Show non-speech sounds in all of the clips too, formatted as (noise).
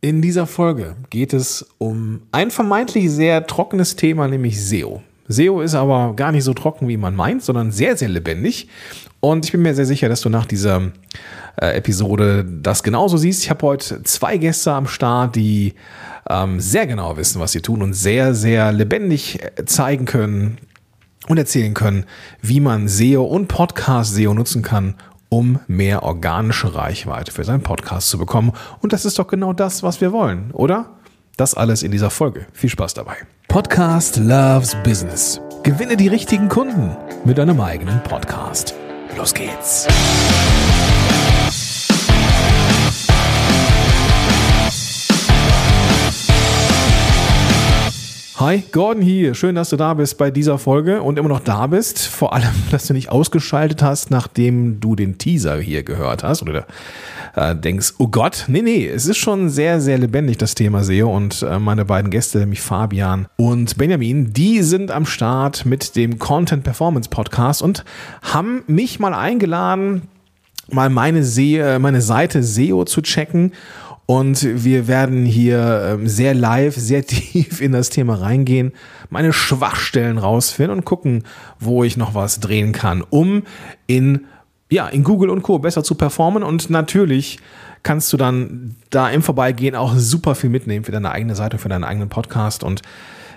In dieser Folge geht es um ein vermeintlich sehr trockenes Thema, nämlich SEO. SEO ist aber gar nicht so trocken, wie man meint, sondern sehr, sehr lebendig. Und ich bin mir sehr sicher, dass du nach dieser äh, Episode das genauso siehst. Ich habe heute zwei Gäste am Start, die ähm, sehr genau wissen, was sie tun und sehr, sehr lebendig äh, zeigen können und erzählen können, wie man SEO und Podcast-SEO nutzen kann, um mehr organische Reichweite für seinen Podcast zu bekommen. Und das ist doch genau das, was wir wollen, oder? Das alles in dieser Folge. Viel Spaß dabei. Podcast Loves Business. Gewinne die richtigen Kunden mit deinem eigenen Podcast. Los geht's. Hi, Gordon hier. Schön, dass du da bist bei dieser Folge und immer noch da bist. Vor allem, (laughs) dass du nicht ausgeschaltet hast, nachdem du den Teaser hier gehört hast oder äh, denkst, oh Gott, nee, nee, es ist schon sehr, sehr lebendig, das Thema SEO und äh, meine beiden Gäste, nämlich Fabian und Benjamin, die sind am Start mit dem Content Performance Podcast und haben mich mal eingeladen, mal meine, Se äh, meine Seite SEO zu checken und wir werden hier ähm, sehr live, sehr (laughs) tief in das Thema reingehen, meine Schwachstellen rausfinden und gucken, wo ich noch was drehen kann, um in, ja, in Google und Co. besser zu performen. Und natürlich kannst du dann da im Vorbeigehen auch super viel mitnehmen für deine eigene Seite, für deinen eigenen Podcast und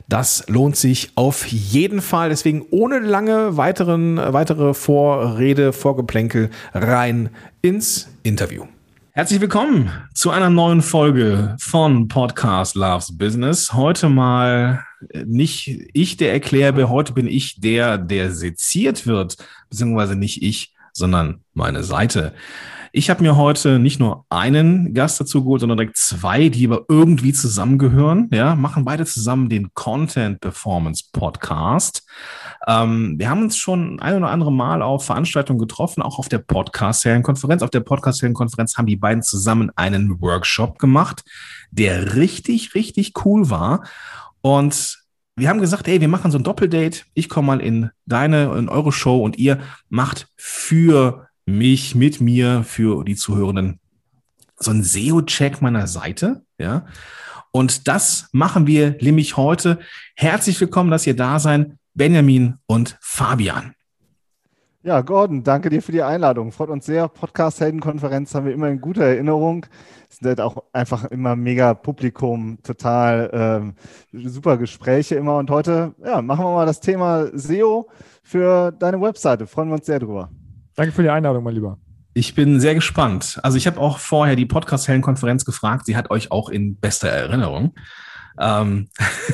das lohnt sich auf jeden Fall. Deswegen ohne lange weiteren, weitere Vorrede, Vorgeplänkel rein ins Interview. Herzlich willkommen zu einer neuen Folge von Podcast Loves Business. Heute mal äh, nicht ich, der Erklärbär, heute bin ich der, der seziert wird, beziehungsweise nicht ich, sondern meine Seite. Ich habe mir heute nicht nur einen Gast dazu geholt, sondern direkt zwei, die aber irgendwie zusammengehören. Ja, machen beide zusammen den Content Performance Podcast. Ähm, wir haben uns schon ein oder andere Mal auf Veranstaltungen getroffen, auch auf der Podcast-Serienkonferenz. Auf der Podcast-Serienkonferenz haben die beiden zusammen einen Workshop gemacht, der richtig, richtig cool war. Und wir haben gesagt, ey, wir machen so ein Doppeldate. Ich komme mal in deine, in eure Show und ihr macht für mich, mit mir, für die Zuhörenden so ein SEO-Check meiner Seite, ja. Und das machen wir nämlich heute. Herzlich willkommen, dass ihr da seid, Benjamin und Fabian. Ja, Gordon, danke dir für die Einladung. Freut uns sehr. Podcast-Heldenkonferenz haben wir immer in guter Erinnerung. Es sind halt auch einfach immer mega Publikum, total ähm, super Gespräche immer. Und heute ja, machen wir mal das Thema SEO für deine Webseite. Freuen wir uns sehr drüber. Danke für die Einladung, mein Lieber. Ich bin sehr gespannt. Also ich habe auch vorher die Podcast-Heldenkonferenz gefragt. Sie hat euch auch in bester Erinnerung. Ähm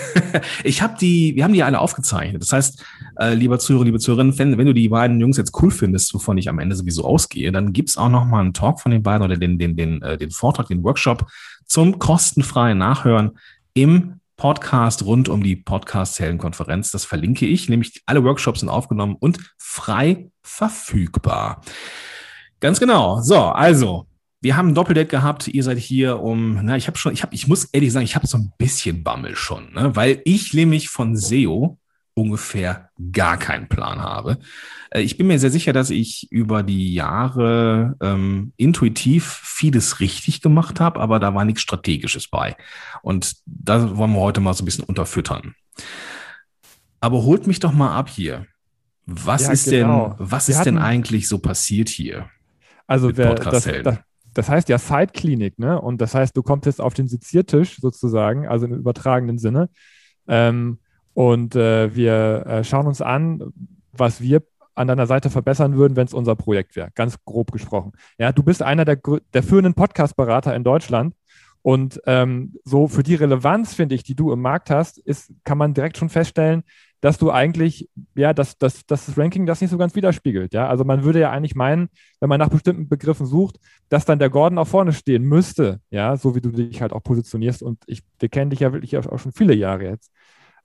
(laughs) ich habe die, wir haben die alle aufgezeichnet. Das heißt, äh, lieber Zuhörer, liebe Zuhörerinnen, wenn, wenn, du die beiden Jungs jetzt cool findest, wovon ich am Ende sowieso ausgehe, dann gibt's auch noch mal einen Talk von den beiden oder den, den, den, äh, den Vortrag, den Workshop zum kostenfreien Nachhören im Podcast rund um die Podcast-Heldenkonferenz. Das verlinke ich, nämlich alle Workshops sind aufgenommen und frei verfügbar. Ganz genau. So, also, wir haben ein Doppeldate gehabt. Ihr seid hier um, na, ich habe schon, ich habe, ich muss ehrlich sagen, ich habe so ein bisschen Bammel schon, ne? weil ich nämlich von SEO ungefähr gar keinen Plan habe. Äh, ich bin mir sehr sicher, dass ich über die Jahre ähm, intuitiv vieles richtig gemacht habe, aber da war nichts Strategisches bei. Und da wollen wir heute mal so ein bisschen unterfüttern. Aber holt mich doch mal ab hier. Was ja, ist genau. denn, was ist denn eigentlich so passiert hier? Also wer, das, das, das, heißt ja Side-Klinik, ne? Und das heißt, du kommst jetzt auf den Seziertisch sozusagen, also im übertragenen Sinne. Ähm, und äh, wir äh, schauen uns an, was wir an deiner Seite verbessern würden, wenn es unser Projekt wäre. Ganz grob gesprochen. Ja, du bist einer der, der führenden Podcast-Berater in Deutschland. Und ähm, so für die Relevanz, finde ich, die du im Markt hast, ist, kann man direkt schon feststellen, dass du eigentlich, ja, dass, dass, dass das Ranking das nicht so ganz widerspiegelt. Ja, also man würde ja eigentlich meinen, wenn man nach bestimmten Begriffen sucht, dass dann der Gordon auch vorne stehen müsste. Ja, so wie du dich halt auch positionierst. Und ich, wir kennen dich ja wirklich auch schon viele Jahre jetzt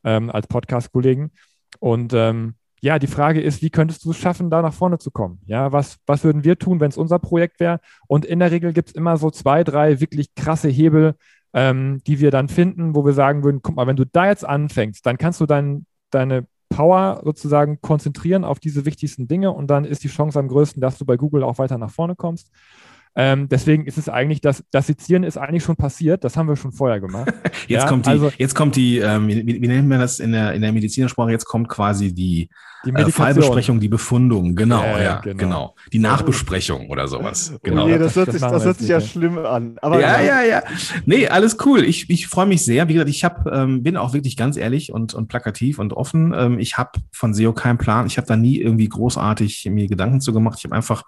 ähm, als Podcast-Kollegen. Und ähm, ja, die Frage ist, wie könntest du es schaffen, da nach vorne zu kommen? Ja, was, was würden wir tun, wenn es unser Projekt wäre? Und in der Regel gibt es immer so zwei, drei wirklich krasse Hebel, ähm, die wir dann finden, wo wir sagen würden, guck mal, wenn du da jetzt anfängst, dann kannst du dein, deine Power sozusagen konzentrieren auf diese wichtigsten Dinge und dann ist die Chance am größten, dass du bei Google auch weiter nach vorne kommst. Ähm, deswegen ist es eigentlich, das, das Sezieren ist eigentlich schon passiert, das haben wir schon vorher gemacht. (laughs) jetzt, ja, kommt die, also, jetzt kommt die, ähm, wie, wie nennt man das in der, in der Medizinersprache, jetzt kommt quasi die, die äh, Fallbesprechung, die Befundung, genau, ja, ja genau. genau. Die Nachbesprechung oder sowas. Genau. Okay, das hört sich, das hört sich ja schlimm an. Aber ja, ja, ja. Nee, alles cool. Ich, ich freue mich sehr. Wie gesagt, ich hab, ähm, bin auch wirklich ganz ehrlich und, und plakativ und offen. Ähm, ich habe von SEO keinen Plan. Ich habe da nie irgendwie großartig mir Gedanken zu gemacht. Ich habe einfach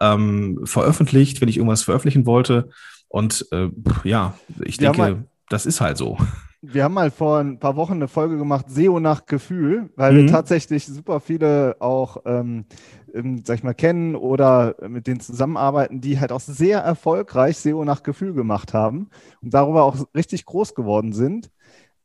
ähm, veröffentlicht, wenn ich irgendwas veröffentlichen wollte. Und äh, ja, ich denke, mal, das ist halt so. Wir haben mal vor ein paar Wochen eine Folge gemacht, SEO nach Gefühl, weil mhm. wir tatsächlich super viele auch, ähm, ähm, sag ich mal, kennen oder mit denen zusammenarbeiten, die halt auch sehr erfolgreich SEO nach Gefühl gemacht haben und darüber auch richtig groß geworden sind.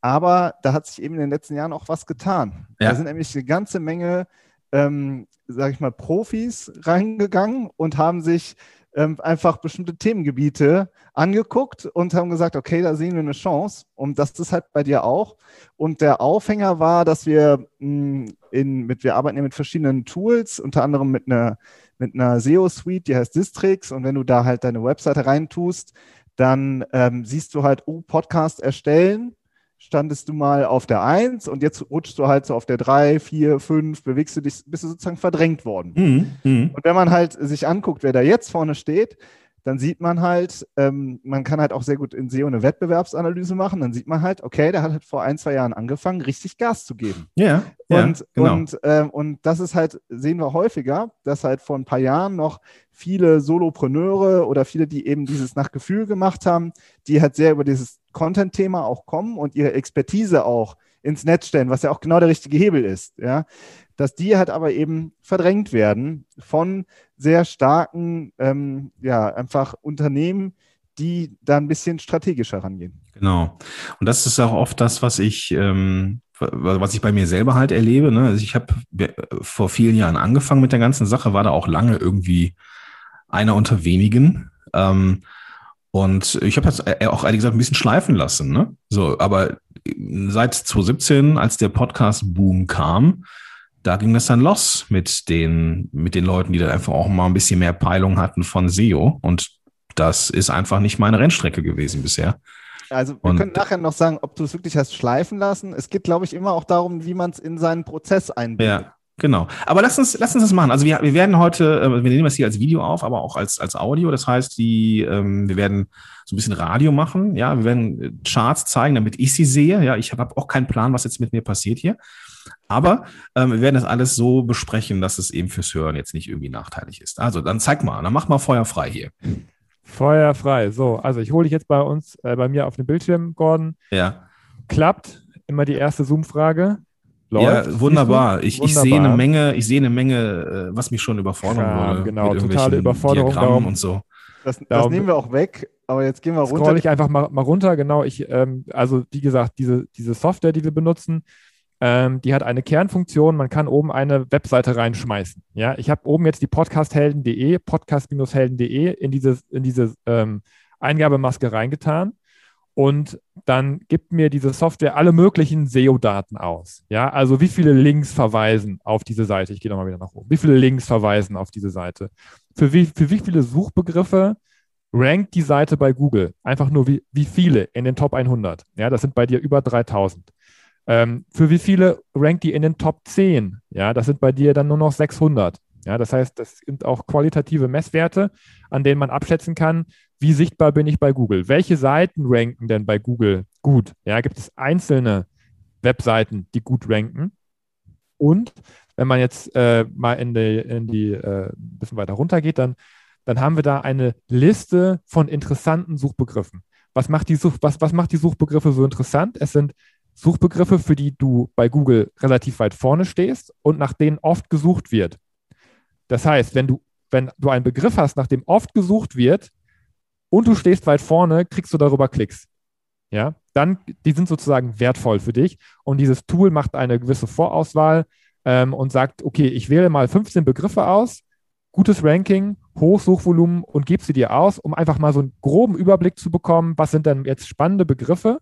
Aber da hat sich eben in den letzten Jahren auch was getan. Ja. Da sind nämlich eine ganze Menge ähm, sage ich mal, Profis reingegangen und haben sich ähm, einfach bestimmte Themengebiete angeguckt und haben gesagt, okay, da sehen wir eine Chance. Und das ist halt bei dir auch. Und der Aufhänger war, dass wir mh, hm, in, mit, wir arbeiten ja mit verschiedenen Tools, unter anderem mit einer, mit einer SEO-Suite, die heißt Distrix. Und wenn du da halt deine Webseite reintust, dann ähm, siehst du halt, oh, Podcast erstellen standest du mal auf der 1 und jetzt rutschst du halt so auf der 3, 4, 5, bewegst du dich, bist du sozusagen verdrängt worden. Mhm, mh. Und wenn man halt sich anguckt, wer da jetzt vorne steht, dann sieht man halt, ähm, man kann halt auch sehr gut in SEO eine Wettbewerbsanalyse machen. Dann sieht man halt, okay, der hat halt vor ein, zwei Jahren angefangen, richtig Gas zu geben. Ja. Und, ja, genau. und, ähm, und das ist halt, sehen wir häufiger, dass halt vor ein paar Jahren noch viele Solopreneure oder viele, die eben dieses nach Gefühl gemacht haben, die halt sehr über dieses Content-Thema auch kommen und ihre Expertise auch ins Netz stellen, was ja auch genau der richtige Hebel ist, ja, dass die halt aber eben verdrängt werden von sehr starken, ähm, ja, einfach Unternehmen, die da ein bisschen strategischer rangehen. Genau. Und das ist auch oft das, was ich, ähm, was ich bei mir selber halt erlebe. Ne? Also ich habe vor vielen Jahren angefangen mit der ganzen Sache, war da auch lange irgendwie einer unter wenigen. Ähm, und ich habe das äh, auch ehrlich gesagt ein bisschen schleifen lassen. Ne? So, aber seit 2017, als der Podcast-Boom kam, da ging das dann los mit den, mit den Leuten, die dann einfach auch mal ein bisschen mehr Peilung hatten von SEO. Und das ist einfach nicht meine Rennstrecke gewesen bisher. Also wir und, können nachher noch sagen, ob du es wirklich hast schleifen lassen. Es geht, glaube ich, immer auch darum, wie man es in seinen Prozess einbindet. Ja, Genau. Aber lass uns, lass uns das machen. Also wir, wir werden heute, äh, wir nehmen das hier als Video auf, aber auch als, als Audio. Das heißt, die, ähm, wir werden so ein bisschen Radio machen. Ja, wir werden äh, Charts zeigen, damit ich sie sehe. Ja, ich habe auch keinen Plan, was jetzt mit mir passiert hier. Aber ähm, wir werden das alles so besprechen, dass es eben fürs Hören jetzt nicht irgendwie nachteilig ist. Also dann zeig mal, dann mach mal Feuer frei hier. Feuer frei. So, also ich hole dich jetzt bei uns, äh, bei mir auf den Bildschirm, Gordon. Ja. Klappt. Immer die erste Zoom-Frage. Läuft, ja, wunderbar. Ich, ich sehe eine Menge, ich sehe eine Menge, äh, was mich schon überfordern ja, würde. Genau, totale Überforderung. Darum, und so. Das, das darum, nehmen wir auch weg, aber jetzt gehen wir runter. Scroll ich einfach mal, mal runter, genau. Ich, ähm, also wie gesagt, diese, diese Software, die wir benutzen, ähm, die hat eine Kernfunktion. Man kann oben eine Webseite reinschmeißen. Ja, ich habe oben jetzt die podcasthelden.de, podcast-helden.de in diese, in diese ähm, Eingabemaske reingetan und dann gibt mir diese Software alle möglichen SEO-Daten aus. Ja, also wie viele Links verweisen auf diese Seite? Ich gehe nochmal wieder nach oben. Wie viele Links verweisen auf diese Seite? Für wie, für wie viele Suchbegriffe rankt die Seite bei Google? Einfach nur wie, wie viele in den Top 100? Ja, das sind bei dir über 3000. Ähm, für wie viele rankt die in den Top 10? Ja, das sind bei dir dann nur noch 600. Ja, das heißt, das sind auch qualitative Messwerte, an denen man abschätzen kann, wie sichtbar bin ich bei Google? Welche Seiten ranken denn bei Google gut? Ja, gibt es einzelne Webseiten, die gut ranken? Und wenn man jetzt äh, mal in die, in die äh, ein bisschen weiter runter geht, dann, dann haben wir da eine Liste von interessanten Suchbegriffen. Was macht, die Such, was, was macht die Suchbegriffe so interessant? Es sind Suchbegriffe, für die du bei Google relativ weit vorne stehst und nach denen oft gesucht wird. Das heißt, wenn du, wenn du einen Begriff hast, nach dem oft gesucht wird und du stehst weit vorne, kriegst du darüber Klicks. Ja, dann, die sind sozusagen wertvoll für dich. Und dieses Tool macht eine gewisse Vorauswahl ähm, und sagt, okay, ich wähle mal 15 Begriffe aus, gutes Ranking, Hochsuchvolumen und gebe sie dir aus, um einfach mal so einen groben Überblick zu bekommen, was sind denn jetzt spannende Begriffe,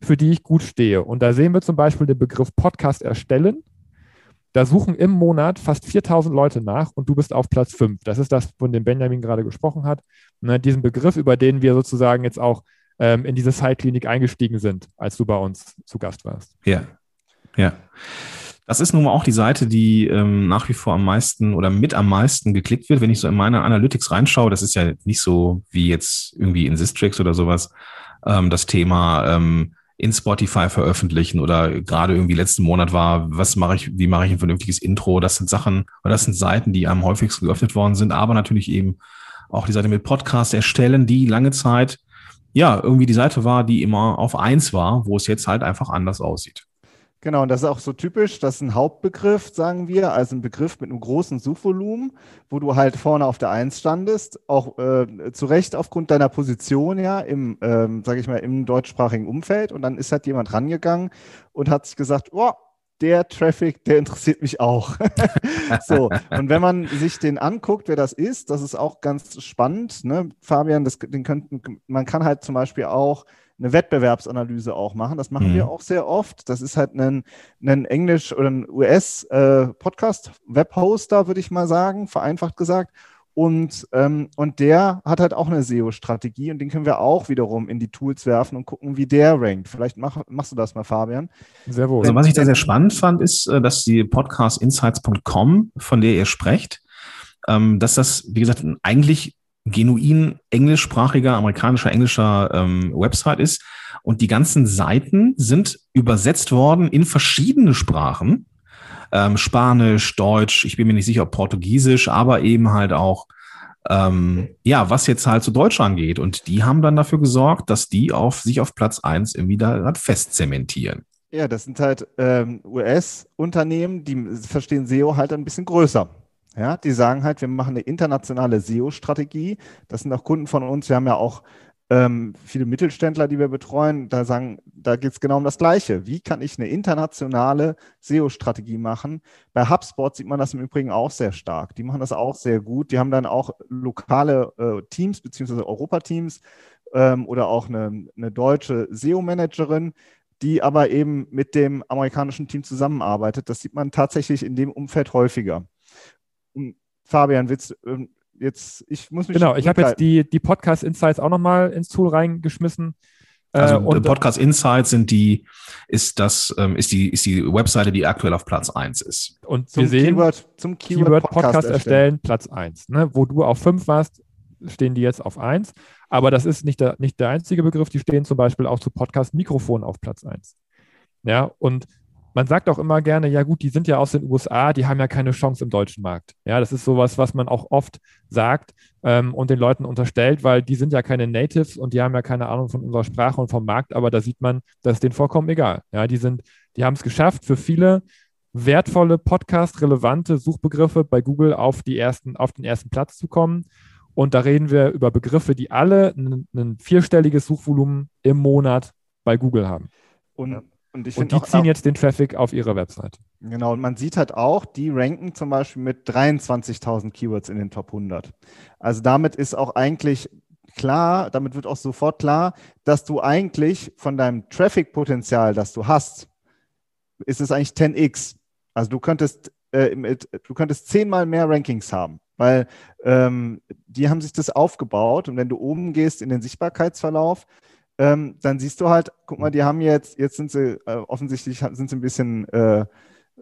für die ich gut stehe. Und da sehen wir zum Beispiel den Begriff Podcast erstellen da suchen im Monat fast 4000 Leute nach und du bist auf Platz 5. Das ist das, von dem Benjamin gerade gesprochen hat. Ne, diesen Begriff, über den wir sozusagen jetzt auch ähm, in diese Side-Klinik eingestiegen sind, als du bei uns zu Gast warst. Ja, ja. Das ist nun mal auch die Seite, die ähm, nach wie vor am meisten oder mit am meisten geklickt wird. Wenn ich so in meine Analytics reinschaue, das ist ja nicht so wie jetzt irgendwie in Sistrix oder sowas, ähm, das Thema ähm, in Spotify veröffentlichen oder gerade irgendwie letzten Monat war, was mache ich, wie mache ich ein vernünftiges Intro? Das sind Sachen oder das sind Seiten, die am häufigsten geöffnet worden sind, aber natürlich eben auch die Seite mit Podcast erstellen, die lange Zeit ja irgendwie die Seite war, die immer auf eins war, wo es jetzt halt einfach anders aussieht. Genau, und das ist auch so typisch, das ist ein Hauptbegriff, sagen wir, also ein Begriff mit einem großen Suchvolumen, wo du halt vorne auf der Eins standest, auch äh, zu Recht aufgrund deiner Position ja im, ähm, sage ich mal, im deutschsprachigen Umfeld. Und dann ist halt jemand rangegangen und hat sich gesagt, oh, der Traffic, der interessiert mich auch. (laughs) so, und wenn man sich den anguckt, wer das ist, das ist auch ganz spannend. Ne? Fabian, das, den könnten, man kann halt zum Beispiel auch eine Wettbewerbsanalyse auch machen. Das machen mhm. wir auch sehr oft. Das ist halt ein, ein Englisch- oder ein US-Podcast-Webhoster, äh, würde ich mal sagen, vereinfacht gesagt. Und, ähm, und der hat halt auch eine SEO-Strategie und den können wir auch wiederum in die Tools werfen und gucken, wie der rankt. Vielleicht mach, machst du das mal, Fabian. Sehr wohl. Also was ich da sehr spannend fand, ist, äh, dass die podcastinsights.com, von der ihr sprecht, ähm, dass das, wie gesagt, eigentlich genuin englischsprachiger, amerikanischer, englischer ähm, Website ist. Und die ganzen Seiten sind übersetzt worden in verschiedene Sprachen. Ähm, Spanisch, Deutsch, ich bin mir nicht sicher, ob Portugiesisch, aber eben halt auch, ähm, ja, was jetzt halt zu Deutsch angeht. Und die haben dann dafür gesorgt, dass die auf sich auf Platz eins irgendwie da fest zementieren. Ja, das sind halt ähm, US-Unternehmen, die verstehen SEO halt ein bisschen größer. Ja, die sagen halt, wir machen eine internationale SEO-Strategie. Das sind auch Kunden von uns. Wir haben ja auch ähm, viele Mittelständler, die wir betreuen. Da sagen, da geht es genau um das Gleiche. Wie kann ich eine internationale SEO-Strategie machen? Bei HubSpot sieht man das im Übrigen auch sehr stark. Die machen das auch sehr gut. Die haben dann auch lokale äh, Teams beziehungsweise Europateams ähm, oder auch eine, eine deutsche SEO-Managerin, die aber eben mit dem amerikanischen Team zusammenarbeitet. Das sieht man tatsächlich in dem Umfeld häufiger. Fabian, willst ähm, jetzt, ich muss mich. Genau, ich habe jetzt die, die Podcast Insights auch nochmal ins Tool reingeschmissen. Äh, also und, Podcast Insights sind die, ist das, ähm, ist die, ist die Webseite, die aktuell auf Platz 1 ist. Und zum wir sehen, Keyword, zum Keyword, Keyword Podcast, Podcast erstellen, erstellen, Platz 1. Ne? Wo du auf 5 warst, stehen die jetzt auf 1. Aber das ist nicht der, nicht der einzige Begriff, die stehen zum Beispiel auch zu Podcast Mikrofon auf Platz 1. Ja, und man sagt auch immer gerne, ja gut, die sind ja aus den USA, die haben ja keine Chance im deutschen Markt. Ja, das ist sowas, was man auch oft sagt ähm, und den Leuten unterstellt, weil die sind ja keine Natives und die haben ja keine Ahnung von unserer Sprache und vom Markt, aber da sieht man, das ist denen vollkommen egal. Ja, die sind, die haben es geschafft, für viele wertvolle Podcast-relevante Suchbegriffe bei Google auf, die ersten, auf den ersten Platz zu kommen. Und da reden wir über Begriffe, die alle ein, ein vierstelliges Suchvolumen im Monat bei Google haben. Und und, und die ziehen jetzt den Traffic auf ihre Website. Genau, und man sieht halt auch, die ranken zum Beispiel mit 23.000 Keywords in den Top 100. Also damit ist auch eigentlich klar, damit wird auch sofort klar, dass du eigentlich von deinem Traffic-Potenzial, das du hast, ist es eigentlich 10x. Also du könntest, äh, mit, du könntest zehnmal mehr Rankings haben, weil ähm, die haben sich das aufgebaut und wenn du oben gehst in den Sichtbarkeitsverlauf, ähm, dann siehst du halt, guck mal, die haben jetzt, jetzt sind sie äh, offensichtlich sind sie ein bisschen, äh,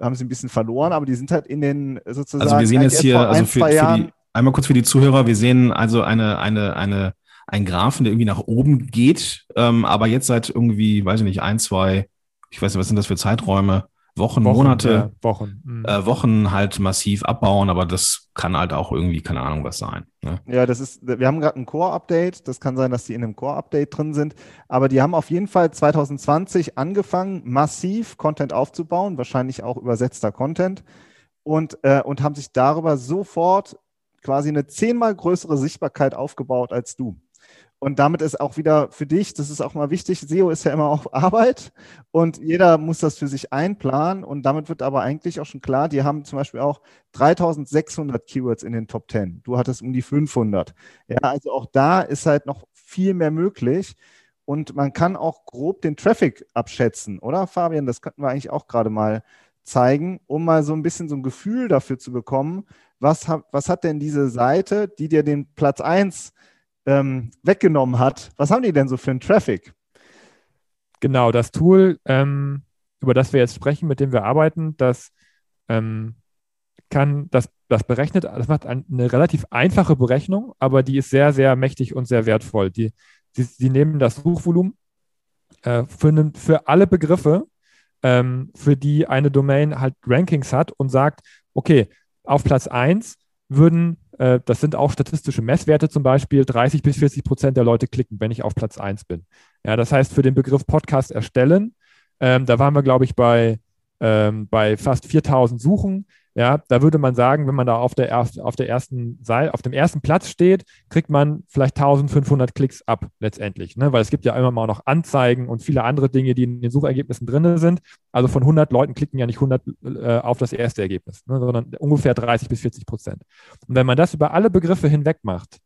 haben sie ein bisschen verloren, aber die sind halt in den sozusagen. Also wir sehen jetzt hier, ein, also für, für die, einmal kurz für die Zuhörer, wir sehen also eine, eine, eine, ein Graphen, der irgendwie nach oben geht, ähm, aber jetzt seit irgendwie, weiß ich nicht, ein, zwei, ich weiß nicht, was sind das für Zeiträume, Wochen, Wochen Monate, ja, Wochen. Mhm. Äh, Wochen halt massiv abbauen, aber das kann halt auch irgendwie, keine Ahnung, was sein. Ne? Ja, das ist, wir haben gerade ein Core-Update. Das kann sein, dass die in einem Core-Update drin sind. Aber die haben auf jeden Fall 2020 angefangen, massiv Content aufzubauen, wahrscheinlich auch übersetzter Content. Und, äh, und haben sich darüber sofort quasi eine zehnmal größere Sichtbarkeit aufgebaut als du. Und damit ist auch wieder für dich, das ist auch mal wichtig, SEO ist ja immer auch Arbeit und jeder muss das für sich einplanen. Und damit wird aber eigentlich auch schon klar, die haben zum Beispiel auch 3600 Keywords in den Top 10. Du hattest um die 500. Ja, also auch da ist halt noch viel mehr möglich. Und man kann auch grob den Traffic abschätzen, oder Fabian? Das könnten wir eigentlich auch gerade mal zeigen, um mal so ein bisschen so ein Gefühl dafür zu bekommen, was, hat, was hat denn diese Seite, die dir den Platz 1 ähm, weggenommen hat, was haben die denn so für einen Traffic? Genau, das Tool, ähm, über das wir jetzt sprechen, mit dem wir arbeiten, das ähm, kann, das, das berechnet, das macht eine relativ einfache Berechnung, aber die ist sehr, sehr mächtig und sehr wertvoll. Die, die, die nehmen das Suchvolumen äh, für, ne, für alle Begriffe, ähm, für die eine Domain halt Rankings hat und sagt, okay, auf Platz 1 würden, äh, das sind auch statistische Messwerte zum Beispiel, 30 bis 40 Prozent der Leute klicken, wenn ich auf Platz 1 bin. Ja, das heißt, für den Begriff Podcast erstellen, ähm, da waren wir, glaube ich, bei, ähm, bei fast 4000 Suchen. Ja, da würde man sagen, wenn man da auf, der, auf, der ersten Seite, auf dem ersten Platz steht, kriegt man vielleicht 1500 Klicks ab letztendlich, ne? weil es gibt ja immer mal noch Anzeigen und viele andere Dinge, die in den Suchergebnissen drin sind. Also von 100 Leuten klicken ja nicht 100 äh, auf das erste Ergebnis, ne? sondern ungefähr 30 bis 40 Prozent. Und wenn man das über alle Begriffe hinweg macht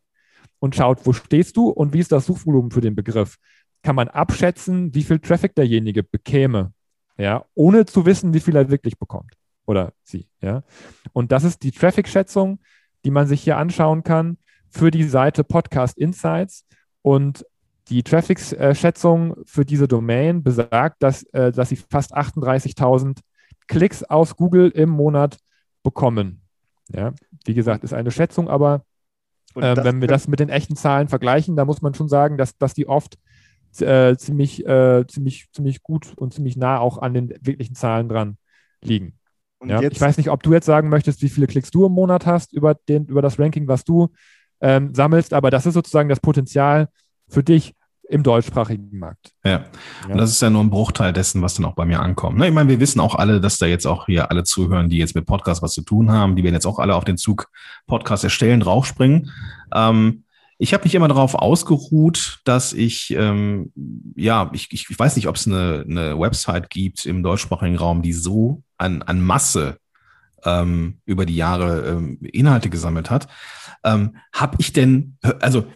und schaut, wo stehst du und wie ist das Suchvolumen für den Begriff, kann man abschätzen, wie viel Traffic derjenige bekäme, ja, ohne zu wissen, wie viel er wirklich bekommt oder sie. Ja? Und das ist die Traffic-Schätzung, die man sich hier anschauen kann für die Seite Podcast Insights. Und die Traffic-Schätzung für diese Domain besagt, dass, äh, dass sie fast 38.000 Klicks aus Google im Monat bekommen. Ja, wie gesagt, ist eine Schätzung, aber äh, wenn wir das mit den echten Zahlen vergleichen, da muss man schon sagen, dass, dass die oft äh, ziemlich, äh, ziemlich, ziemlich gut und ziemlich nah auch an den wirklichen Zahlen dran liegen. Ja, ich weiß nicht, ob du jetzt sagen möchtest, wie viele Klicks du im Monat hast über, den, über das Ranking, was du ähm, sammelst, aber das ist sozusagen das Potenzial für dich im deutschsprachigen Markt. Ja. ja. Und das ist ja nur ein Bruchteil dessen, was dann auch bei mir ankommt. Ne? Ich meine, wir wissen auch alle, dass da jetzt auch hier alle zuhören, die jetzt mit Podcast was zu tun haben. Die werden jetzt auch alle auf den Zug Podcast erstellen, draufspringen. Ähm, ich habe mich immer darauf ausgeruht, dass ich, ähm, ja, ich, ich weiß nicht, ob es eine, eine Website gibt im deutschsprachigen Raum, die so an, an Masse ähm, über die Jahre ähm, Inhalte gesammelt hat. Ähm, habe ich denn, also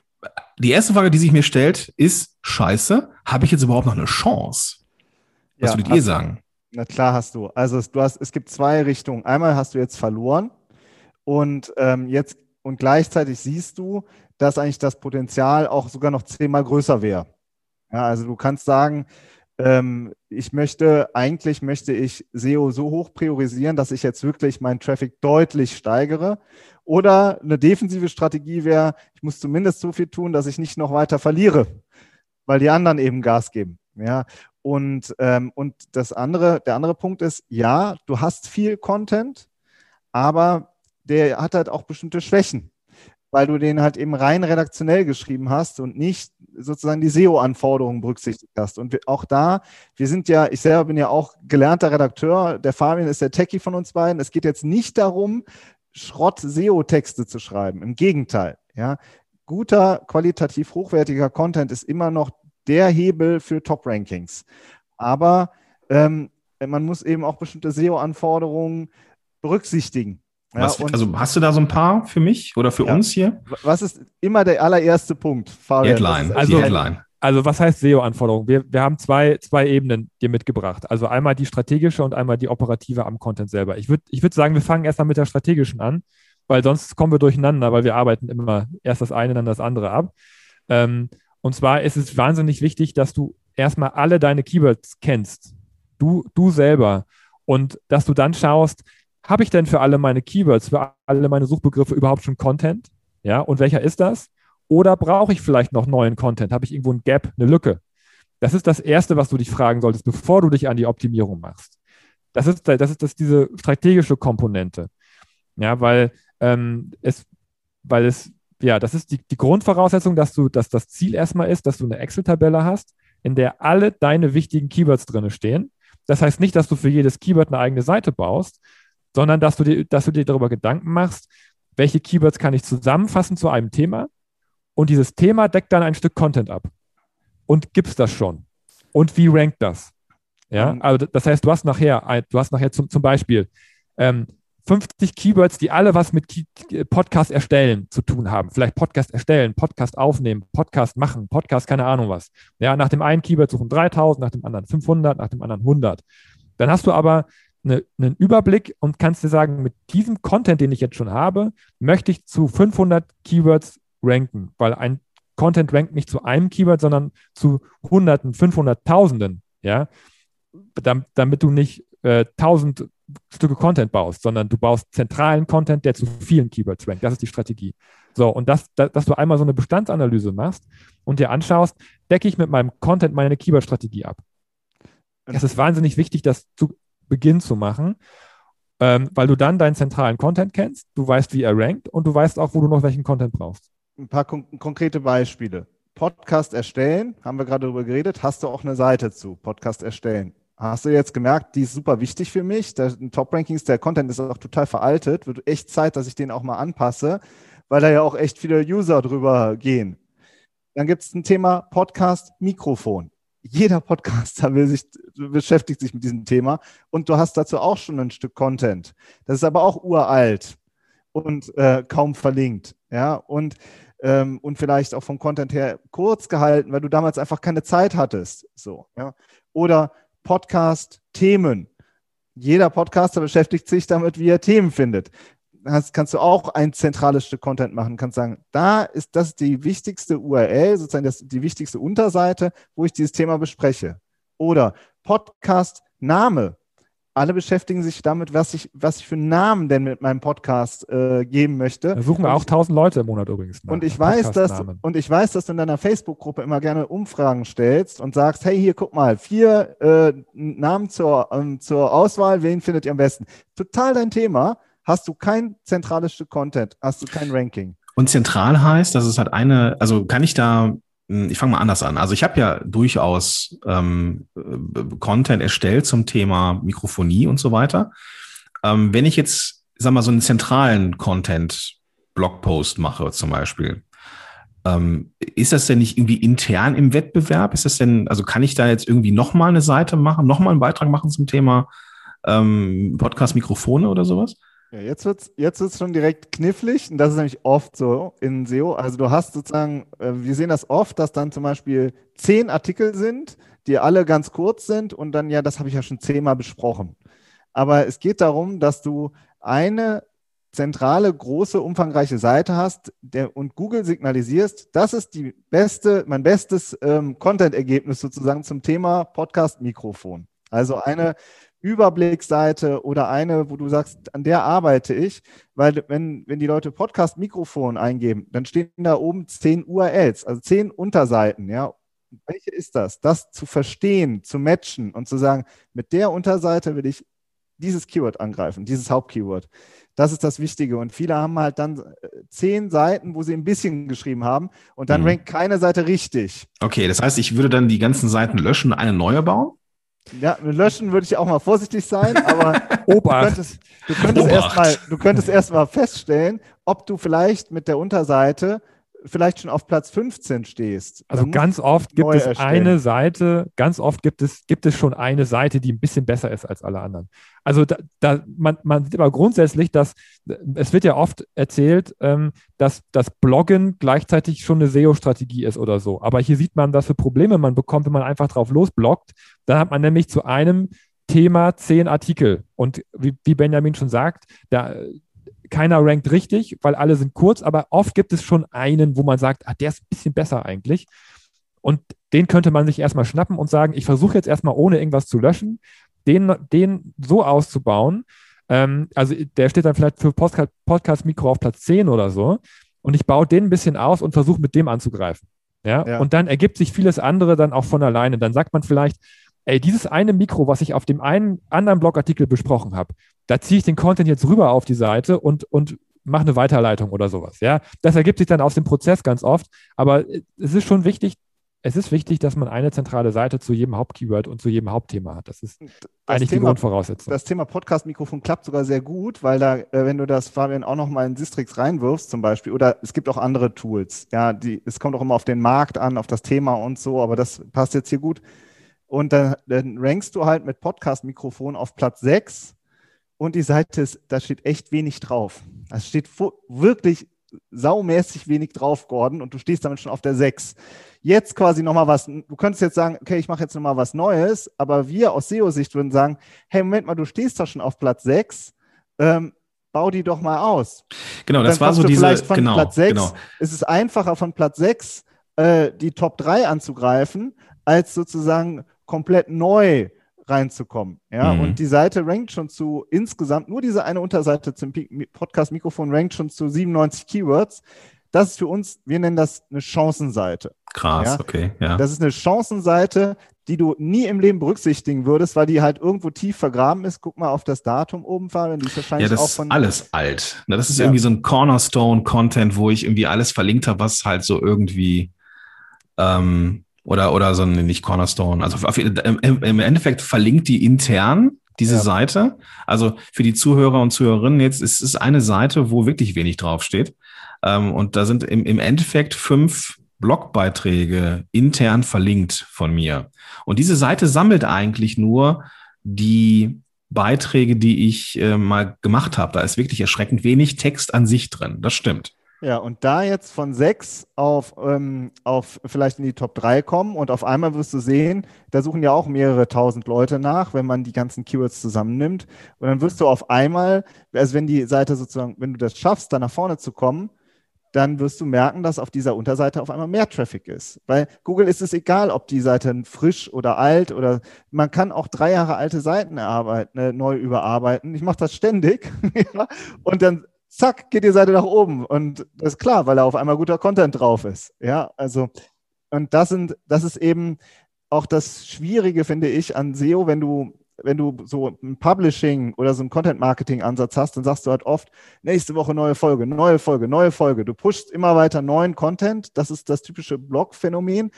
die erste Frage, die sich mir stellt, ist, scheiße, habe ich jetzt überhaupt noch eine Chance? Was ja, würdet ihr sagen? Na klar hast du. Also es, du hast, es gibt zwei Richtungen. Einmal hast du jetzt verloren und ähm, jetzt und gleichzeitig siehst du, dass eigentlich das Potenzial auch sogar noch zehnmal größer wäre. Ja, also du kannst sagen, ähm, ich möchte, eigentlich möchte ich SEO so hoch priorisieren, dass ich jetzt wirklich meinen Traffic deutlich steigere. Oder eine defensive Strategie wäre, ich muss zumindest so viel tun, dass ich nicht noch weiter verliere, weil die anderen eben Gas geben. Ja, und, ähm, und das andere, der andere Punkt ist, ja, du hast viel Content, aber der hat halt auch bestimmte Schwächen weil du den halt eben rein redaktionell geschrieben hast und nicht sozusagen die SEO-Anforderungen berücksichtigt hast. Und auch da, wir sind ja, ich selber bin ja auch gelernter Redakteur, der Fabian ist der Techie von uns beiden. Es geht jetzt nicht darum, Schrott-SEO-Texte zu schreiben. Im Gegenteil, ja. Guter, qualitativ hochwertiger Content ist immer noch der Hebel für Top-Rankings. Aber ähm, man muss eben auch bestimmte SEO-Anforderungen berücksichtigen. Ja, was, also hast du da so ein paar für mich oder für ja. uns hier? Was ist immer der allererste Punkt, Fabian? Headline. Also, Headline. Also was heißt SEO-Anforderungen? Wir, wir haben zwei, zwei Ebenen dir mitgebracht. Also einmal die strategische und einmal die operative am Content selber. Ich würde ich würd sagen, wir fangen erstmal mit der strategischen an, weil sonst kommen wir durcheinander, weil wir arbeiten immer erst das eine, dann das andere ab. Ähm, und zwar ist es wahnsinnig wichtig, dass du erstmal alle deine Keywords kennst. Du, du selber. Und dass du dann schaust, habe ich denn für alle meine Keywords, für alle meine Suchbegriffe überhaupt schon Content? Ja, und welcher ist das? Oder brauche ich vielleicht noch neuen Content? Habe ich irgendwo ein Gap, eine Lücke? Das ist das Erste, was du dich fragen solltest, bevor du dich an die Optimierung machst. Das ist, das ist das, diese strategische Komponente. Ja, weil ähm, es, weil es, ja, das ist die, die Grundvoraussetzung, dass du, dass das Ziel erstmal ist, dass du eine Excel-Tabelle hast, in der alle deine wichtigen Keywords drin stehen. Das heißt nicht, dass du für jedes Keyword eine eigene Seite baust, sondern dass du dir, dass du dir darüber Gedanken machst, welche Keywords kann ich zusammenfassen zu einem Thema und dieses Thema deckt dann ein Stück Content ab. Und gibst das schon? Und wie rankt das? Ja, mhm. also das heißt, du hast nachher, du hast nachher zum, zum Beispiel ähm, 50 Keywords, die alle was mit Podcast erstellen zu tun haben. Vielleicht Podcast erstellen, Podcast aufnehmen, Podcast machen, Podcast, keine Ahnung was. Ja, nach dem einen Keyword suchen 3000, nach dem anderen 500, nach dem anderen 100. Dann hast du aber eine, einen Überblick und kannst dir sagen, mit diesem Content, den ich jetzt schon habe, möchte ich zu 500 Keywords ranken, weil ein Content rankt nicht zu einem Keyword, sondern zu Hunderten, 500.000, ja, damit, damit du nicht äh, 1000 Stücke Content baust, sondern du baust zentralen Content, der zu vielen Keywords rankt. Das ist die Strategie. So, und das, das, dass du einmal so eine Bestandsanalyse machst und dir anschaust, decke ich mit meinem Content meine Keyword-Strategie ab. Es ist wahnsinnig wichtig, das zu Beginn zu machen, ähm, weil du dann deinen zentralen Content kennst, du weißt, wie er rankt und du weißt auch, wo du noch welchen Content brauchst. Ein paar kon konkrete Beispiele. Podcast erstellen, haben wir gerade darüber geredet, hast du auch eine Seite zu, Podcast erstellen. Hast du jetzt gemerkt, die ist super wichtig für mich. Der Top-Rankings, der Content ist auch total veraltet. Wird echt Zeit, dass ich den auch mal anpasse, weil da ja auch echt viele User drüber gehen. Dann gibt es ein Thema Podcast Mikrofon. Jeder Podcaster will sich, beschäftigt sich mit diesem Thema und du hast dazu auch schon ein Stück Content. Das ist aber auch uralt und äh, kaum verlinkt. Ja, und, ähm, und vielleicht auch vom Content her kurz gehalten, weil du damals einfach keine Zeit hattest. So, ja. Oder Podcast-Themen. Jeder Podcaster beschäftigt sich damit, wie er Themen findet. Das kannst du auch ein zentrales Stück Content machen, kannst sagen, da ist das die wichtigste URL, sozusagen das, die wichtigste Unterseite, wo ich dieses Thema bespreche. Oder Podcast-Name alle beschäftigen sich damit, was ich, was ich für einen Namen denn mit meinem Podcast äh, geben möchte. Da suchen wir auch tausend Leute im Monat übrigens. Nach, und ich weiß, dass und ich weiß, dass du in deiner Facebook-Gruppe immer gerne Umfragen stellst und sagst, hey, hier guck mal, vier äh, Namen zur, ähm, zur Auswahl, wen findet ihr am besten? Total dein Thema. Hast du kein zentrales Stück Content, hast du kein Ranking. Und zentral heißt, dass es halt eine, also kann ich da hm, ich fange mal anders an. Also ich habe ja durchaus ähm, äh, Content erstellt zum Thema Mikrofonie und so weiter. Ähm, wenn ich jetzt, sag mal, so einen zentralen Content-Blogpost mache zum Beispiel, ähm, ist das denn nicht irgendwie intern im Wettbewerb? Ist das denn, also kann ich da jetzt irgendwie nochmal eine Seite machen, nochmal einen Beitrag machen zum Thema ähm, Podcast-Mikrofone oder sowas? Ja, jetzt wird es jetzt wird's schon direkt knifflig und das ist nämlich oft so in SEO. Also du hast sozusagen, äh, wir sehen das oft, dass dann zum Beispiel zehn Artikel sind, die alle ganz kurz sind und dann, ja, das habe ich ja schon zehnmal besprochen. Aber es geht darum, dass du eine zentrale, große, umfangreiche Seite hast der, und Google signalisierst, das ist die beste, mein bestes ähm, Content-Ergebnis sozusagen zum Thema Podcast-Mikrofon. Also eine Überblicksseite oder eine, wo du sagst, an der arbeite ich, weil wenn, wenn die Leute Podcast-Mikrofon eingeben, dann stehen da oben zehn URLs, also zehn Unterseiten, ja. Welche ist das? Das zu verstehen, zu matchen und zu sagen, mit der Unterseite will ich dieses Keyword angreifen, dieses Hauptkeyword. Das ist das Wichtige. Und viele haben halt dann äh, zehn Seiten, wo sie ein bisschen geschrieben haben und dann mhm. rankt keine Seite richtig. Okay, das heißt, ich würde dann die ganzen Seiten löschen und eine neue bauen? Ja, mit Löschen würde ich auch mal vorsichtig sein, aber (laughs) Obacht. du könntest, du könntest erstmal, du könntest erstmal feststellen, ob du vielleicht mit der Unterseite vielleicht schon auf Platz 15 stehst. Also ganz oft gibt es erstellen. eine Seite, ganz oft gibt es, gibt es schon eine Seite, die ein bisschen besser ist als alle anderen. Also da, da man, man sieht aber grundsätzlich, dass es wird ja oft erzählt, ähm, dass das Bloggen gleichzeitig schon eine SEO-Strategie ist oder so. Aber hier sieht man, was für Probleme man bekommt, wenn man einfach drauf losbloggt. Dann hat man nämlich zu einem Thema zehn Artikel. Und wie, wie Benjamin schon sagt, da, keiner rankt richtig, weil alle sind kurz, aber oft gibt es schon einen, wo man sagt, ah, der ist ein bisschen besser eigentlich. Und den könnte man sich erstmal schnappen und sagen, ich versuche jetzt erstmal ohne irgendwas zu löschen, den, den so auszubauen. Ähm, also der steht dann vielleicht für Podcast-Mikro auf Platz 10 oder so. Und ich baue den ein bisschen aus und versuche mit dem anzugreifen. Ja? ja? Und dann ergibt sich vieles andere dann auch von alleine. Dann sagt man vielleicht, ey, dieses eine Mikro, was ich auf dem einen anderen Blogartikel besprochen habe, da ziehe ich den Content jetzt rüber auf die Seite und, und mache eine Weiterleitung oder sowas. Ja, das ergibt sich dann aus dem Prozess ganz oft. Aber es ist schon wichtig, es ist wichtig, dass man eine zentrale Seite zu jedem Hauptkeyword und zu jedem Hauptthema hat. Das ist das eigentlich Thema, die Grundvoraussetzung. Das Thema Podcast-Mikrofon klappt sogar sehr gut, weil da, äh, wenn du das, Fabian, auch nochmal in Sistrix reinwirfst zum Beispiel, oder es gibt auch andere Tools. Ja, die, es kommt auch immer auf den Markt an, auf das Thema und so, aber das passt jetzt hier gut. Und dann, dann rankst du halt mit Podcast-Mikrofon auf Platz 6 und die Seite ist, da steht echt wenig drauf. Es steht wirklich saumäßig wenig drauf, Gordon, und du stehst damit schon auf der 6. Jetzt quasi nochmal was, du könntest jetzt sagen, okay, ich mache jetzt nochmal was Neues, aber wir aus SEO-Sicht würden sagen, hey, Moment mal, du stehst doch schon auf Platz 6, ähm, bau die doch mal aus. Genau, das war so diese, vielleicht von genau, Platz 6, genau. Es ist einfacher von Platz 6 äh, die Top 3 anzugreifen, als sozusagen komplett neu reinzukommen. Ja, mhm. und die Seite rankt schon zu insgesamt, nur diese eine Unterseite zum Podcast-Mikrofon rankt schon zu 97 Keywords. Das ist für uns, wir nennen das eine Chancenseite. Krass, ja? okay, ja. Das ist eine Chancenseite, die du nie im Leben berücksichtigen würdest, weil die halt irgendwo tief vergraben ist. Guck mal auf das Datum oben, Fabian, die ist wahrscheinlich ja, das auch von. Ist alles alt. Das ist ja. irgendwie so ein Cornerstone-Content, wo ich irgendwie alles verlinkt habe, was halt so irgendwie ähm, oder, oder so ein, nicht Cornerstone. Also auf, im, im Endeffekt verlinkt die intern diese ja. Seite. Also für die Zuhörer und Zuhörerinnen jetzt ist es eine Seite, wo wirklich wenig draufsteht. Ähm, und da sind im, im Endeffekt fünf Blogbeiträge intern verlinkt von mir. Und diese Seite sammelt eigentlich nur die Beiträge, die ich äh, mal gemacht habe. Da ist wirklich erschreckend wenig Text an sich drin. Das stimmt. Ja, und da jetzt von sechs auf, ähm, auf vielleicht in die Top 3 kommen und auf einmal wirst du sehen, da suchen ja auch mehrere tausend Leute nach, wenn man die ganzen Keywords zusammennimmt. Und dann wirst du auf einmal, also wenn die Seite sozusagen, wenn du das schaffst, da nach vorne zu kommen, dann wirst du merken, dass auf dieser Unterseite auf einmal mehr Traffic ist. Bei Google ist es egal, ob die Seite frisch oder alt oder man kann auch drei Jahre alte Seiten erarbeiten, äh, neu überarbeiten. Ich mache das ständig (laughs) und dann zack, geht die Seite nach oben. Und das ist klar, weil da auf einmal guter Content drauf ist. Ja, also, und das sind, das ist eben auch das Schwierige, finde ich, an SEO, wenn du, wenn du so ein Publishing oder so ein Content-Marketing-Ansatz hast, dann sagst du halt oft, nächste Woche neue Folge, neue Folge, neue Folge. Du pushst immer weiter neuen Content. Das ist das typische Blog-Phänomen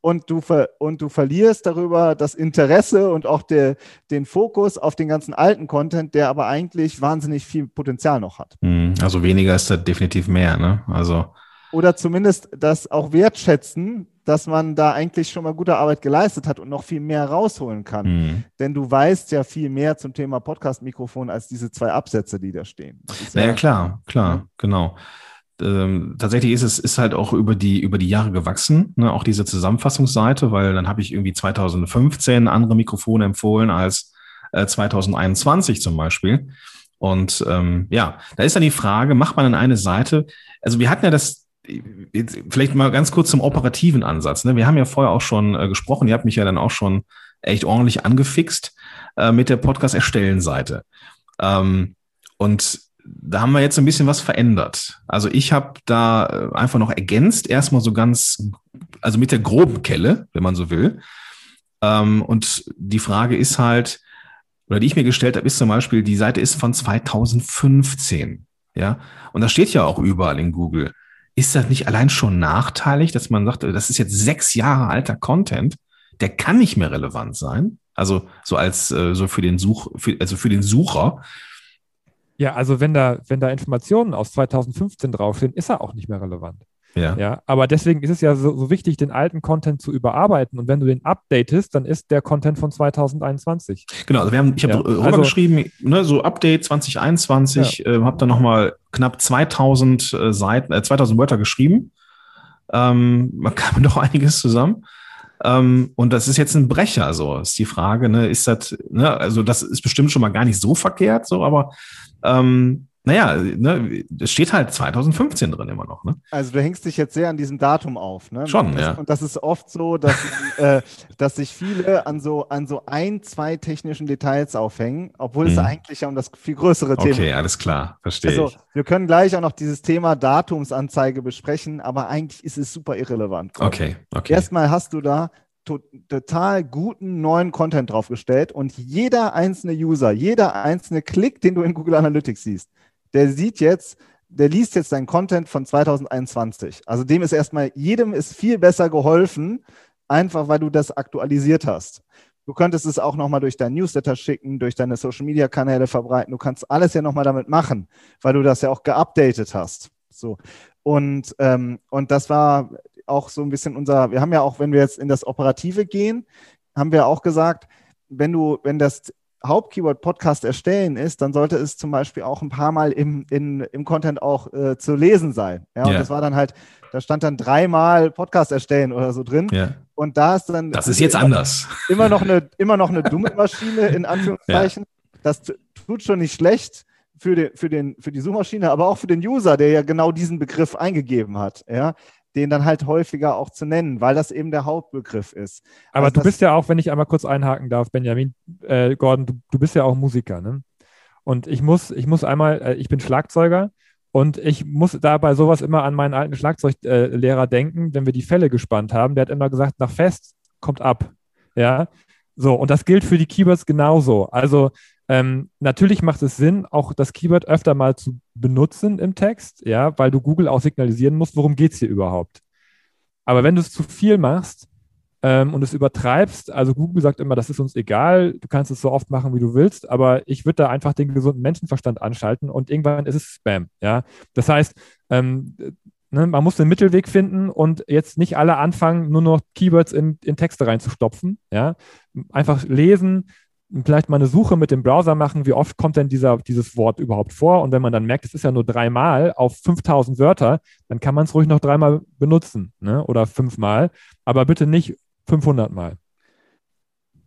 und du, ver und du verlierst darüber das Interesse und auch der, den Fokus auf den ganzen alten Content, der aber eigentlich wahnsinnig viel Potenzial noch hat. Hm, also weniger ist da definitiv mehr, ne? Also. Oder zumindest das auch wertschätzen, dass man da eigentlich schon mal gute Arbeit geleistet hat und noch viel mehr rausholen kann. Mhm. Denn du weißt ja viel mehr zum Thema Podcast-Mikrofon als diese zwei Absätze, die da stehen. Naja, ja, klar, klar, genau ähm, tatsächlich ist es ist halt auch über die über die Jahre gewachsen, ne? auch diese Zusammenfassungsseite, weil dann habe ich irgendwie 2015 andere Mikrofone empfohlen als äh, 2021 zum Beispiel. Und ähm, ja, da ist dann die Frage, macht man dann eine Seite? Also wir hatten ja das vielleicht mal ganz kurz zum operativen Ansatz. Ne? Wir haben ja vorher auch schon äh, gesprochen. Ihr habt mich ja dann auch schon echt ordentlich angefixt äh, mit der Podcast-Erstellen-Seite. Ähm, und da haben wir jetzt ein bisschen was verändert. Also ich habe da äh, einfach noch ergänzt, erstmal so ganz, also mit der groben Kelle, wenn man so will. Ähm, und die Frage ist halt, oder die ich mir gestellt habe, ist zum Beispiel, die Seite ist von 2015. Ja, und das steht ja auch überall in Google. Ist das nicht allein schon nachteilig, dass man sagt, das ist jetzt sechs Jahre alter Content, der kann nicht mehr relevant sein? Also so als äh, so für den Such, für, also für den Sucher. Ja, also wenn da, wenn da Informationen aus 2015 draufstehen, ist er auch nicht mehr relevant. Ja. ja. Aber deswegen ist es ja so, so, wichtig, den alten Content zu überarbeiten. Und wenn du den updatest, dann ist der Content von 2021. Genau, also wir haben, ich habe ja. rübergeschrieben, also, ne, so Update 2021, ja. äh, habe dann nochmal knapp 2000 äh, Seiten, äh, 2000 Wörter geschrieben. Ähm, man kam doch (laughs) einiges zusammen. Ähm, und das ist jetzt ein Brecher, so ist die Frage, ne, ist das, ne, also das ist bestimmt schon mal gar nicht so verkehrt, so, aber ähm, naja, ne, es steht halt 2015 drin immer noch. Ne? Also du hängst dich jetzt sehr an diesem Datum auf. Ne? Schon, das, ja. Und das ist oft so, dass, (laughs) äh, dass sich viele an so, an so ein, zwei technischen Details aufhängen, obwohl hm. es mhm. eigentlich ja um das viel größere Thema geht. Okay, alles klar, verstehe also, ich. Wir können gleich auch noch dieses Thema Datumsanzeige besprechen, aber eigentlich ist es super irrelevant. Okay, okay. Erstmal hast du da total guten neuen Content draufgestellt und jeder einzelne User, jeder einzelne Klick, den du in Google Analytics siehst, der sieht jetzt, der liest jetzt dein Content von 2021. Also dem ist erstmal, jedem ist viel besser geholfen, einfach weil du das aktualisiert hast. Du könntest es auch nochmal durch dein Newsletter schicken, durch deine Social Media Kanäle verbreiten. Du kannst alles ja nochmal damit machen, weil du das ja auch geupdatet hast. So. Und, ähm, und das war auch so ein bisschen unser, wir haben ja auch, wenn wir jetzt in das Operative gehen, haben wir auch gesagt, wenn du, wenn das Hauptkeyword Podcast erstellen ist, dann sollte es zum Beispiel auch ein paar Mal im, in, im Content auch äh, zu lesen sein. Ja, und yeah. das war dann halt, da stand dann dreimal Podcast erstellen oder so drin. Yeah. Und da ist dann. Das ist jetzt anders. Immer noch eine, immer noch eine dumme Maschine, in (laughs) Anführungszeichen. Ja. Das tut schon nicht schlecht für, den, für, den, für die Suchmaschine, aber auch für den User, der ja genau diesen Begriff eingegeben hat. Ja, den dann halt häufiger auch zu nennen, weil das eben der Hauptbegriff ist. Aber also du bist ja auch, wenn ich einmal kurz einhaken darf, Benjamin, äh, Gordon, du, du bist ja auch Musiker, ne? Und ich muss, ich muss einmal, äh, ich bin Schlagzeuger und ich muss da bei sowas immer an meinen alten Schlagzeuglehrer äh, denken, wenn wir die Fälle gespannt haben. Der hat immer gesagt, nach Fest kommt ab. Ja. So, und das gilt für die Keywords genauso. Also ähm, natürlich macht es Sinn, auch das Keyword öfter mal zu benutzen im Text, ja, weil du Google auch signalisieren musst, worum geht es hier überhaupt. Aber wenn du es zu viel machst ähm, und es übertreibst, also Google sagt immer, das ist uns egal, du kannst es so oft machen, wie du willst, aber ich würde da einfach den gesunden Menschenverstand anschalten und irgendwann ist es Spam, ja. Das heißt, ähm, ne, man muss den Mittelweg finden und jetzt nicht alle anfangen, nur noch Keywords in, in Texte reinzustopfen, ja. Einfach lesen, vielleicht mal eine Suche mit dem Browser machen, wie oft kommt denn dieser, dieses Wort überhaupt vor? Und wenn man dann merkt, es ist ja nur dreimal auf 5000 Wörter, dann kann man es ruhig noch dreimal benutzen ne? oder fünfmal, aber bitte nicht 500 Mal.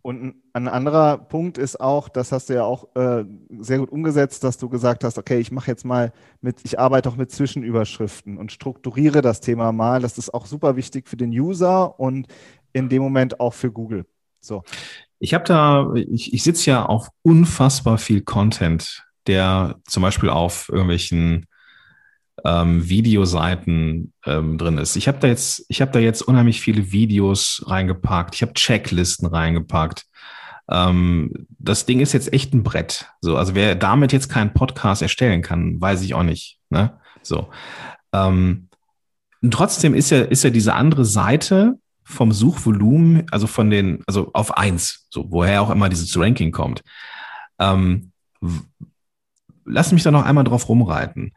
Und ein anderer Punkt ist auch, das hast du ja auch äh, sehr gut umgesetzt, dass du gesagt hast, okay, ich mache jetzt mal mit, ich arbeite auch mit Zwischenüberschriften und strukturiere das Thema mal. Das ist auch super wichtig für den User und in dem Moment auch für Google. So. Ich habe da, ich, ich sitze ja auf unfassbar viel Content, der zum Beispiel auf irgendwelchen ähm, Videoseiten ähm, drin ist. Ich habe da jetzt, ich habe da jetzt unheimlich viele Videos reingepackt. Ich habe Checklisten reingepackt. Ähm, das Ding ist jetzt echt ein Brett. So, also wer damit jetzt keinen Podcast erstellen kann, weiß ich auch nicht. Ne? So. Ähm, trotzdem ist ja, ist ja diese andere Seite vom Suchvolumen, also von den, also auf eins, so woher auch immer dieses Ranking kommt. Ähm, lass mich da noch einmal drauf rumreiten.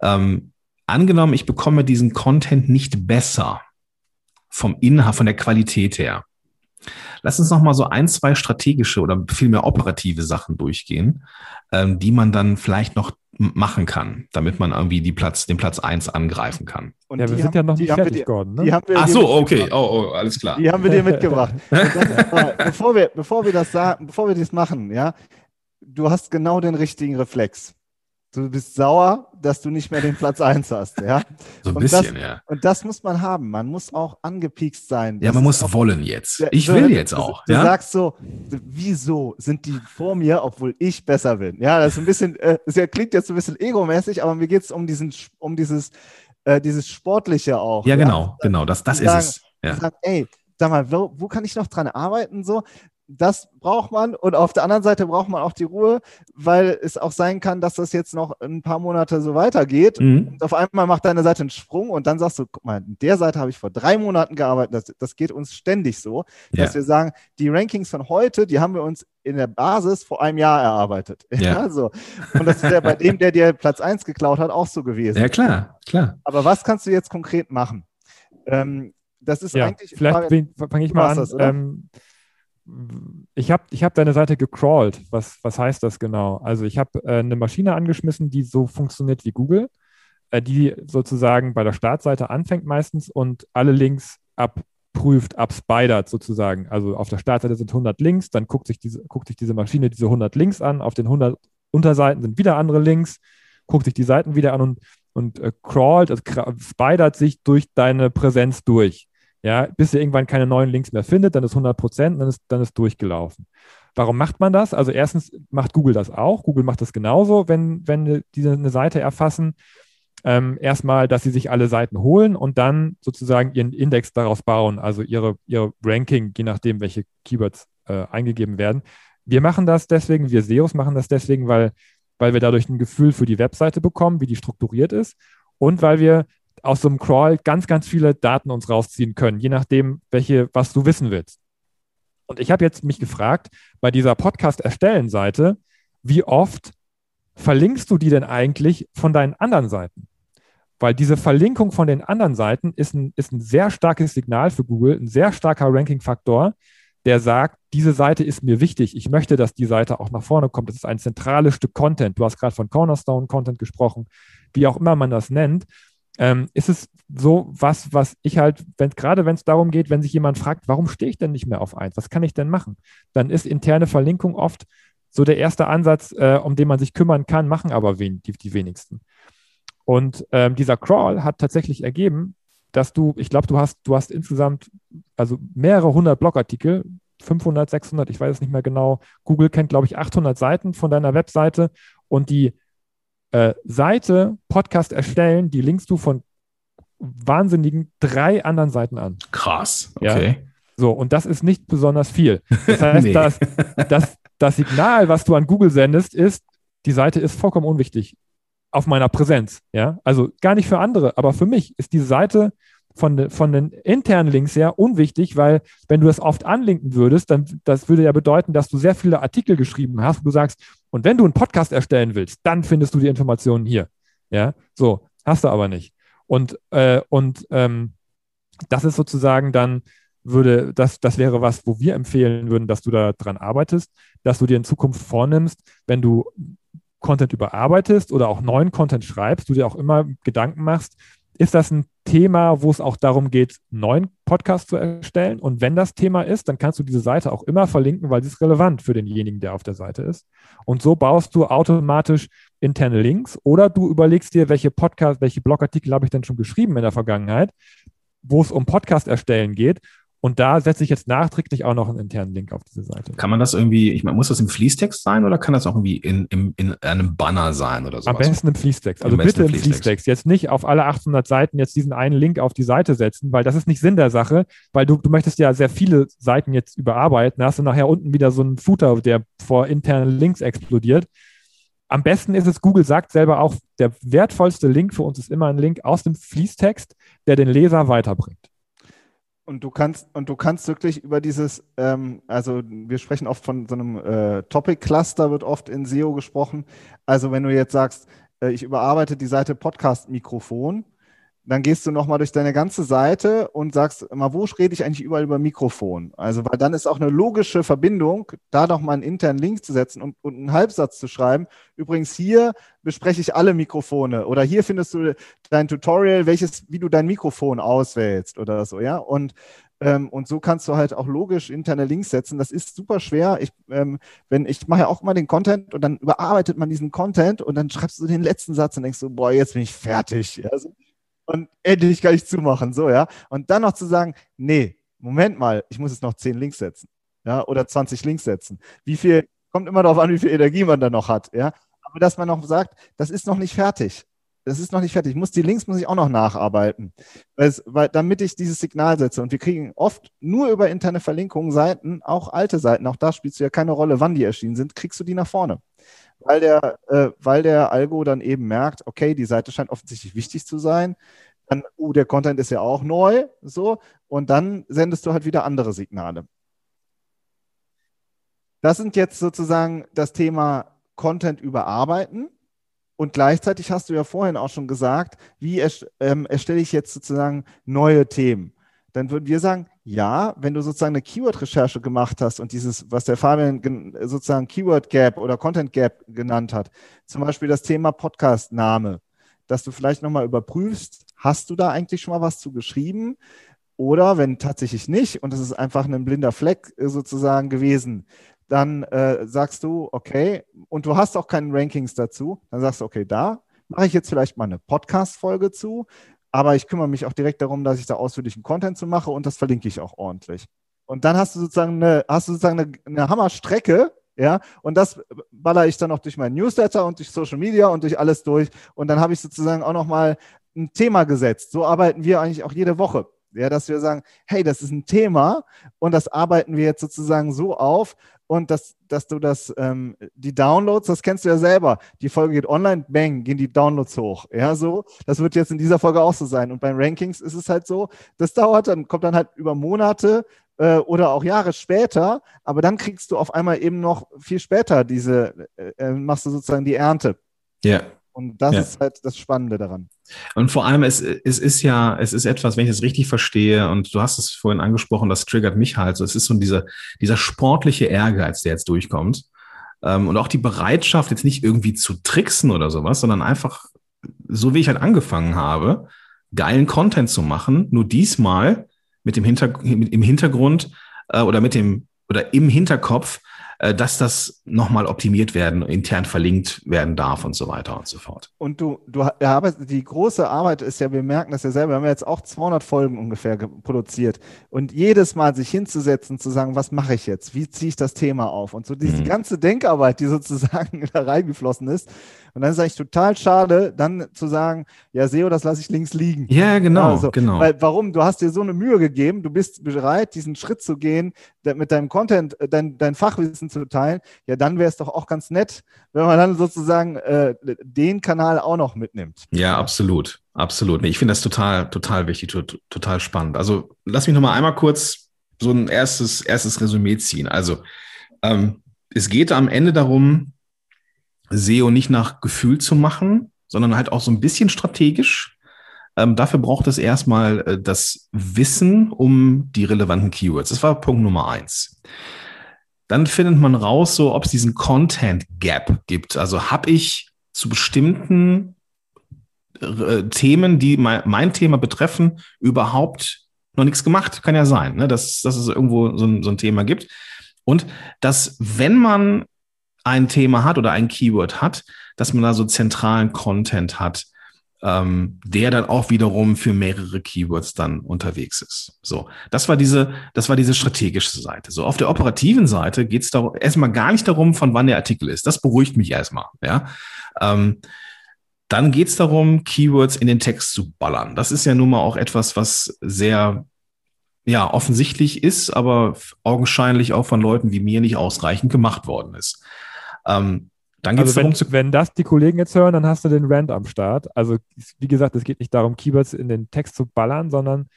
Ähm, angenommen, ich bekomme diesen Content nicht besser vom Inhalt, von der Qualität her. Lass uns noch mal so ein, zwei strategische oder vielmehr operative Sachen durchgehen, ähm, die man dann vielleicht noch machen kann, damit man irgendwie die Platz, den Platz 1 angreifen kann. Und ja, wir sind haben, ja noch nicht fertig, Gordon. Ne? Ach so, okay. Oh, oh, alles klar. Die haben wir dir (laughs) mitgebracht. (laughs) Dann, bevor, wir, bevor wir das sagen, bevor wir das machen, ja, du hast genau den richtigen Reflex. Du bist sauer, dass du nicht mehr den Platz 1 hast, ja. So ein und bisschen, das, ja. Und das muss man haben. Man muss auch angepiekst sein. Ja, man muss auch, wollen jetzt. Ich will jetzt auch. Du, ja? du sagst so, wieso sind die vor mir, obwohl ich besser bin? Ja, das ist ein bisschen, äh, das klingt jetzt ein bisschen egomäßig, aber mir geht es um diesen, um dieses, äh, dieses Sportliche auch. Ja, ja? genau, genau, das, das ist es. Ja. Sagen, ey, sag mal, wo, wo, kann ich noch dran arbeiten? So, das braucht man. Und auf der anderen Seite braucht man auch die Ruhe, weil es auch sein kann, dass das jetzt noch ein paar Monate so weitergeht. Mhm. Und auf einmal macht deine Seite einen Sprung und dann sagst du, guck mal, in der Seite habe ich vor drei Monaten gearbeitet. Das, das geht uns ständig so, ja. dass wir sagen, die Rankings von heute, die haben wir uns in der Basis vor einem Jahr erarbeitet. (laughs) Ja. ja so. Und das ist ja bei dem, der dir Platz 1 geklaut hat, auch so gewesen. Ja, klar, klar. Aber was kannst du jetzt konkret machen? Ähm, das ist ja, eigentlich. Vielleicht fange ich mal an. Das, ähm, ich habe ich hab deine Seite gecrawlt. Was, was heißt das genau? Also ich habe äh, eine Maschine angeschmissen, die so funktioniert wie Google, äh, die sozusagen bei der Startseite anfängt meistens und alle Links abprüft, abspidert sozusagen. Also auf der Startseite sind 100 Links, dann guckt sich, diese, guckt sich diese Maschine diese 100 Links an, auf den 100 Unterseiten sind wieder andere Links, guckt sich die Seiten wieder an und, und äh, crawlt, also spidert sich durch deine Präsenz durch ja, bis ihr irgendwann keine neuen Links mehr findet, dann ist 100 Prozent, dann ist, dann ist durchgelaufen. Warum macht man das? Also erstens macht Google das auch. Google macht das genauso, wenn, wenn die eine Seite erfassen. Ähm, erstmal, dass sie sich alle Seiten holen und dann sozusagen ihren Index daraus bauen, also ihre, ihre Ranking, je nachdem, welche Keywords äh, eingegeben werden. Wir machen das deswegen, wir SEOs machen das deswegen, weil, weil wir dadurch ein Gefühl für die Webseite bekommen, wie die strukturiert ist und weil wir aus so einem Crawl ganz, ganz viele Daten uns rausziehen können, je nachdem, welche, was du wissen willst. Und ich habe jetzt mich gefragt, bei dieser Podcast-Erstellen-Seite, wie oft verlinkst du die denn eigentlich von deinen anderen Seiten? Weil diese Verlinkung von den anderen Seiten ist ein, ist ein sehr starkes Signal für Google, ein sehr starker Ranking-Faktor, der sagt, diese Seite ist mir wichtig. Ich möchte, dass die Seite auch nach vorne kommt. Das ist ein zentrales Stück Content. Du hast gerade von Cornerstone Content gesprochen, wie auch immer man das nennt. Ähm, ist es so was, was ich halt, wenn, gerade wenn es darum geht, wenn sich jemand fragt, warum stehe ich denn nicht mehr auf eins? Was kann ich denn machen? Dann ist interne Verlinkung oft so der erste Ansatz, äh, um den man sich kümmern kann, machen aber wen, die, die wenigsten. Und ähm, dieser Crawl hat tatsächlich ergeben, dass du, ich glaube, du hast, du hast insgesamt also mehrere hundert Blogartikel, 500, 600, ich weiß es nicht mehr genau. Google kennt, glaube ich, 800 Seiten von deiner Webseite und die äh, Seite Podcast erstellen, die linkst du von wahnsinnigen drei anderen Seiten an. Krass, okay. Ja? So, und das ist nicht besonders viel. Das (laughs) heißt, nee. das, das, das Signal, was du an Google sendest, ist, die Seite ist vollkommen unwichtig auf meiner Präsenz. Ja, also gar nicht für andere, aber für mich ist die Seite von, von den internen Links her unwichtig, weil wenn du das oft anlinken würdest, dann das würde ja bedeuten, dass du sehr viele Artikel geschrieben hast, wo du sagst, und wenn du einen Podcast erstellen willst, dann findest du die Informationen hier. Ja, so, hast du aber nicht. Und, äh, und ähm, das ist sozusagen dann, würde, das, das wäre was, wo wir empfehlen würden, dass du da dran arbeitest, dass du dir in Zukunft vornimmst, wenn du Content überarbeitest oder auch neuen Content schreibst, du dir auch immer Gedanken machst, ist das ein Thema, wo es auch darum geht, neuen Podcast zu erstellen? Und wenn das Thema ist, dann kannst du diese Seite auch immer verlinken, weil sie ist relevant für denjenigen, der auf der Seite ist. Und so baust du automatisch interne Links oder du überlegst dir, welche Podcast, welche Blogartikel habe ich denn schon geschrieben in der Vergangenheit, wo es um Podcast erstellen geht und da setze ich jetzt nachträglich auch noch einen internen Link auf diese Seite. Kann man das irgendwie, ich meine, muss das im Fließtext sein oder kann das auch irgendwie in, in, in einem Banner sein oder so? Am besten im Fließtext. Also bitte im Fließtext. Fließtext. Jetzt nicht auf alle 800 Seiten jetzt diesen einen Link auf die Seite setzen, weil das ist nicht Sinn der Sache, weil du, du möchtest ja sehr viele Seiten jetzt überarbeiten. Da hast du nachher unten wieder so einen Footer, der vor internen Links explodiert. Am besten ist es, Google sagt selber auch, der wertvollste Link für uns ist immer ein Link aus dem Fließtext, der den Leser weiterbringt. Und du kannst, und du kannst wirklich über dieses, ähm, also wir sprechen oft von so einem äh, Topic-Cluster, wird oft in SEO gesprochen. Also wenn du jetzt sagst, äh, ich überarbeite die Seite Podcast-Mikrofon, dann gehst du nochmal durch deine ganze Seite und sagst mal, wo rede ich eigentlich überall über Mikrofon? Also, weil dann ist auch eine logische Verbindung, da nochmal einen internen Link zu setzen und, und einen Halbsatz zu schreiben. Übrigens, hier bespreche ich alle Mikrofone oder hier findest du dein Tutorial, welches, wie du dein Mikrofon auswählst oder so, ja. Und, ähm, und so kannst du halt auch logisch interne Links setzen. Das ist super schwer. Ich, ähm, wenn, ich mache ja auch mal den Content und dann überarbeitet man diesen Content und dann schreibst du den letzten Satz und denkst so, boah, jetzt bin ich fertig. Ja, so und endlich kann ich zumachen, so, ja. Und dann noch zu sagen, nee, Moment mal, ich muss jetzt noch 10 Links setzen, ja, oder 20 Links setzen. Wie viel, kommt immer darauf an, wie viel Energie man da noch hat, ja. Aber dass man noch sagt, das ist noch nicht fertig. Das ist noch nicht fertig. Ich muss die Links muss ich auch noch nacharbeiten, weil, weil, damit ich dieses Signal setze. Und wir kriegen oft nur über interne Verlinkungen Seiten, auch alte Seiten, auch da spielst du ja keine Rolle, wann die erschienen sind, kriegst du die nach vorne weil der, äh, weil der Algo dann eben merkt, okay, die Seite scheint offensichtlich wichtig zu sein. Dann, uh, der Content ist ja auch neu, so, und dann sendest du halt wieder andere Signale. Das sind jetzt sozusagen das Thema Content überarbeiten. Und gleichzeitig hast du ja vorhin auch schon gesagt, wie ähm, erstelle ich jetzt sozusagen neue Themen? Dann würden wir sagen, ja, wenn du sozusagen eine Keyword-Recherche gemacht hast und dieses, was der Fabian sozusagen Keyword Gap oder Content Gap genannt hat, zum Beispiel das Thema Podcast-Name, dass du vielleicht nochmal überprüfst, hast du da eigentlich schon mal was zu geschrieben? Oder wenn tatsächlich nicht und es ist einfach ein blinder Fleck äh, sozusagen gewesen, dann äh, sagst du, okay, und du hast auch keine Rankings dazu, dann sagst du, okay, da mache ich jetzt vielleicht mal eine Podcast-Folge zu, aber ich kümmere mich auch direkt darum, dass ich da ausführlichen Content zu mache und das verlinke ich auch ordentlich. Und dann hast du sozusagen eine, hast du sozusagen eine, eine Hammerstrecke, ja, und das baller ich dann auch durch meinen Newsletter und durch Social Media und durch alles durch. Und dann habe ich sozusagen auch nochmal ein Thema gesetzt. So arbeiten wir eigentlich auch jede Woche. Ja, dass wir sagen, hey, das ist ein Thema und das arbeiten wir jetzt sozusagen so auf, und dass, dass du das, ähm, die Downloads, das kennst du ja selber. Die Folge geht online, bang, gehen die Downloads hoch. Ja, so. Das wird jetzt in dieser Folge auch so sein. Und beim Rankings ist es halt so, das dauert dann, kommt dann halt über Monate äh, oder auch Jahre später, aber dann kriegst du auf einmal eben noch viel später diese, äh, äh machst du sozusagen die Ernte. Ja. Und das ja. ist halt das Spannende daran. Und vor allem, es, es ist ja, es ist etwas, wenn ich das richtig verstehe, und du hast es vorhin angesprochen, das triggert mich halt so. Es ist so dieser, dieser sportliche Ehrgeiz, der jetzt durchkommt. Ähm, und auch die Bereitschaft, jetzt nicht irgendwie zu tricksen oder sowas, sondern einfach, so wie ich halt angefangen habe, geilen Content zu machen, nur diesmal mit dem Hinter im Hintergrund äh, oder mit dem oder im Hinterkopf, dass das nochmal optimiert werden, intern verlinkt werden darf und so weiter und so fort. Und du, du arbeitest, die große Arbeit ist ja, wir merken das ja selber, wir haben ja jetzt auch 200 Folgen ungefähr produziert und jedes Mal sich hinzusetzen, zu sagen, was mache ich jetzt? Wie ziehe ich das Thema auf? Und so diese mhm. ganze Denkarbeit, die (laughs) sozusagen da reingeflossen ist, und dann ist es eigentlich total schade, dann zu sagen, ja, SEO, das lasse ich links liegen. Ja, genau, also, genau. Weil, warum? Du hast dir so eine Mühe gegeben, du bist bereit, diesen Schritt zu gehen, mit deinem Content, äh, dein, dein Fachwissen zu teilen. Ja, dann wäre es doch auch ganz nett, wenn man dann sozusagen äh, den Kanal auch noch mitnimmt. Ja, absolut. Absolut. Nee, ich finde das total, total wichtig, total spannend. Also lass mich nochmal einmal kurz so ein erstes, erstes Resümee ziehen. Also ähm, es geht am Ende darum, SEO nicht nach Gefühl zu machen, sondern halt auch so ein bisschen strategisch. Ähm, dafür braucht es erstmal äh, das Wissen um die relevanten Keywords. Das war Punkt Nummer eins. Dann findet man raus, so ob es diesen Content Gap gibt. Also habe ich zu bestimmten äh, Themen, die mein, mein, Thema betreffen, überhaupt noch nichts gemacht. Kann ja sein, ne? dass, dass es irgendwo so ein, so ein Thema gibt. Und dass, wenn man ein Thema hat oder ein Keyword hat, dass man da so zentralen Content hat, ähm, der dann auch wiederum für mehrere Keywords dann unterwegs ist. So, das war diese, das war diese strategische Seite. So, auf der operativen Seite geht es erstmal gar nicht darum, von wann der Artikel ist. Das beruhigt mich erstmal. Ja. Ähm, dann geht es darum, Keywords in den Text zu ballern. Das ist ja nun mal auch etwas, was sehr ja, offensichtlich ist, aber augenscheinlich auch von Leuten wie mir nicht ausreichend gemacht worden ist. Ähm, dann also wenn, wenn das die Kollegen jetzt hören, dann hast du den Rand am Start. Also wie gesagt, es geht nicht darum, Keywords in den Text zu ballern, sondern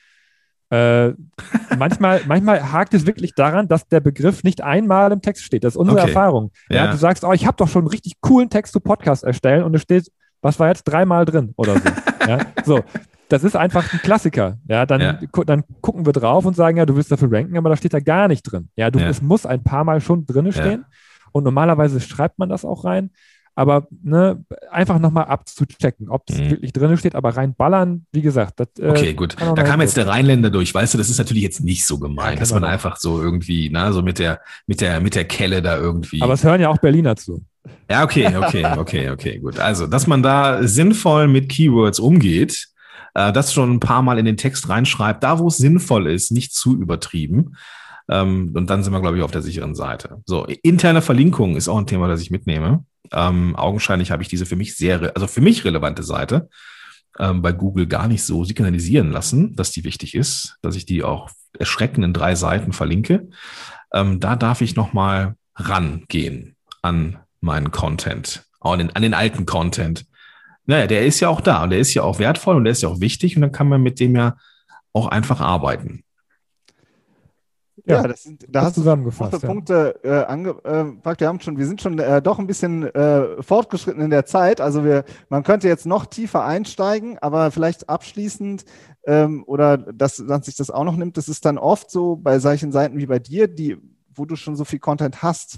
äh, (laughs) manchmal, manchmal hakt es wirklich daran, dass der Begriff nicht einmal im Text steht. Das ist unsere okay. Erfahrung. Ja. ja. du sagst, oh, ich habe doch schon einen richtig coolen Text zu Podcast erstellen und es steht, was war jetzt dreimal drin oder so. (laughs) ja, so. Das ist einfach ein Klassiker. Ja, dann, ja. Gu dann gucken wir drauf und sagen, ja, du willst dafür ranken, aber da steht da gar nicht drin. Ja, du, ja. es muss ein paar Mal schon drin stehen. Und normalerweise schreibt man das auch rein. Aber ne, einfach nochmal abzuchecken, ob es mhm. wirklich drin steht, aber reinballern, wie gesagt. Das, äh, okay, gut. Da kam jetzt der Rheinländer durch, weißt du, das ist natürlich jetzt nicht so gemeint, ja, dass man einfach so irgendwie, na, so mit der, mit der, mit der Kelle da irgendwie. Aber es hören ja auch Berliner zu. Ja, okay, okay, okay, okay, gut. Also, dass man da sinnvoll mit Keywords umgeht, äh, das schon ein paar Mal in den Text reinschreibt, da wo es sinnvoll ist, nicht zu übertrieben. Ähm, und dann sind wir, glaube ich, auf der sicheren Seite. So, interne Verlinkung ist auch ein Thema, das ich mitnehme. Ähm, augenscheinlich habe ich diese für mich sehr, also für mich relevante Seite ähm, bei Google gar nicht so signalisieren lassen, dass die wichtig ist, dass ich die auch erschreckenden drei Seiten verlinke. Ähm, da darf ich nochmal rangehen an meinen Content, an den, an den alten Content. Naja, der ist ja auch da und der ist ja auch wertvoll und der ist ja auch wichtig und dann kann man mit dem ja auch einfach arbeiten. Ja, das sind, da hast zusammengefasst. Du ja. Punkte äh, angepackt. Wir haben schon, wir sind schon äh, doch ein bisschen äh, fortgeschritten in der Zeit. Also wir, man könnte jetzt noch tiefer einsteigen, aber vielleicht abschließend ähm, oder dass, dass sich das auch noch nimmt. Das ist dann oft so bei solchen Seiten wie bei dir, die, wo du schon so viel Content hast,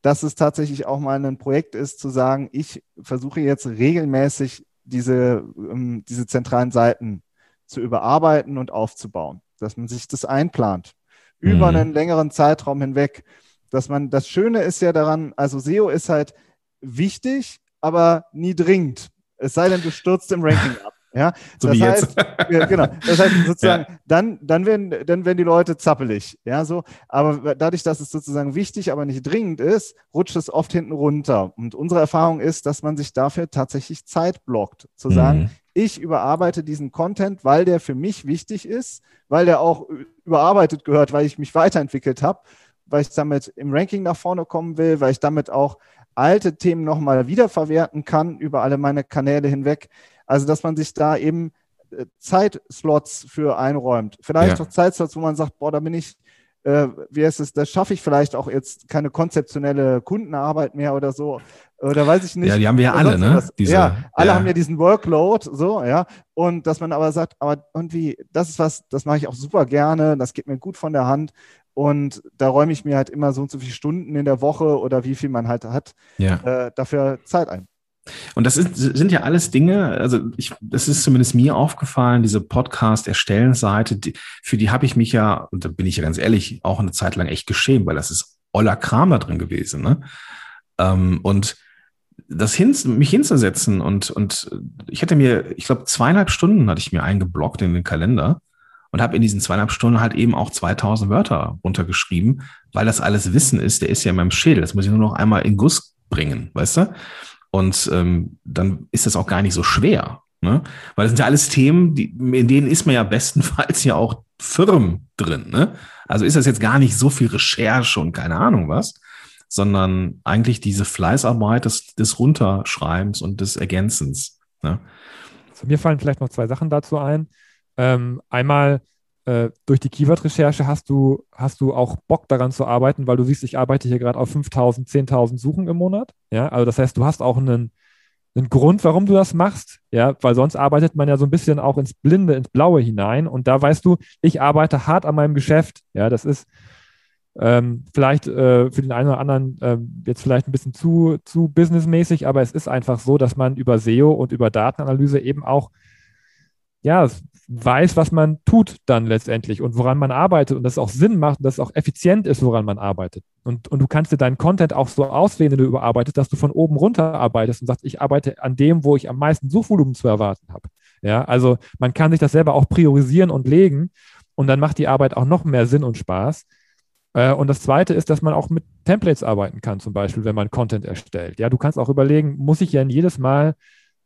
dass es tatsächlich auch mal ein Projekt ist, zu sagen, ich versuche jetzt regelmäßig diese, ähm, diese zentralen Seiten zu überarbeiten und aufzubauen, dass man sich das einplant über mhm. einen längeren Zeitraum hinweg. Dass man, das Schöne ist ja daran, also SEO ist halt wichtig, aber nie dringend. Es sei denn, du stürzt im Ranking ab. (laughs) Ja, so das heißt, genau, das heißt sozusagen, (laughs) ja. dann, dann, werden, dann werden die Leute zappelig. Ja, so. Aber dadurch, dass es sozusagen wichtig, aber nicht dringend ist, rutscht es oft hinten runter. Und unsere Erfahrung ist, dass man sich dafür tatsächlich Zeit blockt. Zu sagen, mhm. Ich überarbeite diesen Content, weil der für mich wichtig ist, weil der auch überarbeitet gehört, weil ich mich weiterentwickelt habe, weil ich damit im Ranking nach vorne kommen will, weil ich damit auch alte Themen nochmal wiederverwerten kann über alle meine Kanäle hinweg. Also, dass man sich da eben äh, Zeitslots für einräumt. Vielleicht ja. auch Zeitslots, wo man sagt, boah, da bin ich äh, wie heißt es, da schaffe ich vielleicht auch jetzt keine konzeptionelle Kundenarbeit mehr oder so. Oder weiß ich nicht. Ja, die haben wir ja alle, ne? Diese, ja, alle ja. haben ja diesen Workload, so, ja. Und dass man aber sagt, aber irgendwie, das ist was, das mache ich auch super gerne, das geht mir gut von der Hand. Und da räume ich mir halt immer so und so viele Stunden in der Woche oder wie viel man halt hat, ja. äh, dafür Zeit ein. Und das ist, sind ja alles Dinge, also ich, das ist zumindest mir aufgefallen, diese Podcast-Erstellensseite, die, für die habe ich mich ja, und da bin ich ja ganz ehrlich, auch eine Zeit lang echt geschämt, weil das ist oller Kram da drin gewesen. Ne? Ähm, und das hin, mich hinzusetzen und, und ich hätte mir, ich glaube, zweieinhalb Stunden hatte ich mir eingeblockt in den Kalender und habe in diesen zweieinhalb Stunden halt eben auch 2000 Wörter runtergeschrieben, weil das alles Wissen ist, der ist ja in meinem Schädel. Das muss ich nur noch einmal in Guss bringen, weißt du? Und ähm, dann ist das auch gar nicht so schwer. Ne? Weil das sind ja alles Themen, die, in denen ist man ja bestenfalls ja auch firm drin. Ne? Also ist das jetzt gar nicht so viel Recherche und keine Ahnung was, sondern eigentlich diese Fleißarbeit des, des Runterschreibens und des Ergänzens. Ne? Also mir fallen vielleicht noch zwei Sachen dazu ein. Ähm, einmal äh, durch die Keyword-Recherche hast du, hast du auch Bock daran zu arbeiten, weil du siehst, ich arbeite hier gerade auf 5000, 10.000 Suchen im Monat. Ja, also das heißt, du hast auch einen, einen Grund, warum du das machst. Ja, weil sonst arbeitet man ja so ein bisschen auch ins Blinde, ins Blaue hinein. Und da weißt du, ich arbeite hart an meinem Geschäft. Ja, das ist ähm, vielleicht äh, für den einen oder anderen äh, jetzt vielleicht ein bisschen zu, zu businessmäßig, aber es ist einfach so, dass man über SEO und über Datenanalyse eben auch ja, weiß, was man tut dann letztendlich und woran man arbeitet und das auch Sinn macht und das auch effizient ist, woran man arbeitet. Und, und du kannst dir deinen Content auch so auswählen, wenn du überarbeitest, dass du von oben runter arbeitest und sagst, ich arbeite an dem, wo ich am meisten Suchvolumen zu erwarten habe. Ja, also man kann sich das selber auch priorisieren und legen und dann macht die Arbeit auch noch mehr Sinn und Spaß. Äh, und das zweite ist, dass man auch mit Templates arbeiten kann, zum Beispiel, wenn man Content erstellt. Ja, du kannst auch überlegen, muss ich ja jedes Mal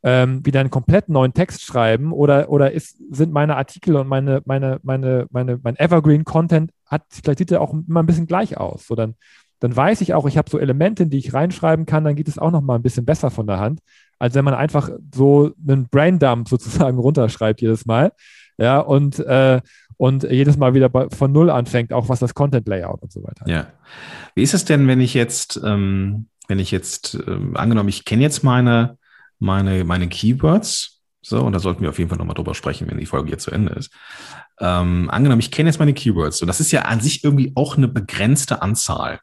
ähm, wieder einen komplett neuen Text schreiben oder, oder ist, sind meine Artikel und meine, meine, meine, meine, mein Evergreen-Content, hat, vielleicht sieht der auch immer ein bisschen gleich aus. So dann, dann weiß ich auch, ich habe so Elemente, die ich reinschreiben kann, dann geht es auch noch mal ein bisschen besser von der Hand, als wenn man einfach so einen Braindump (laughs) sozusagen runterschreibt jedes Mal. Ja, und, äh, und jedes Mal wieder von Null anfängt, auch was das Content-Layout und so weiter. Ja. Wie ist es denn, wenn ich jetzt, ähm, wenn ich jetzt, ähm, angenommen, ich kenne jetzt meine, meine, meine Keywords, so, und da sollten wir auf jeden Fall nochmal drüber sprechen, wenn die Folge hier zu Ende ist. Ähm, angenommen, ich kenne jetzt meine Keywords, und das ist ja an sich irgendwie auch eine begrenzte Anzahl.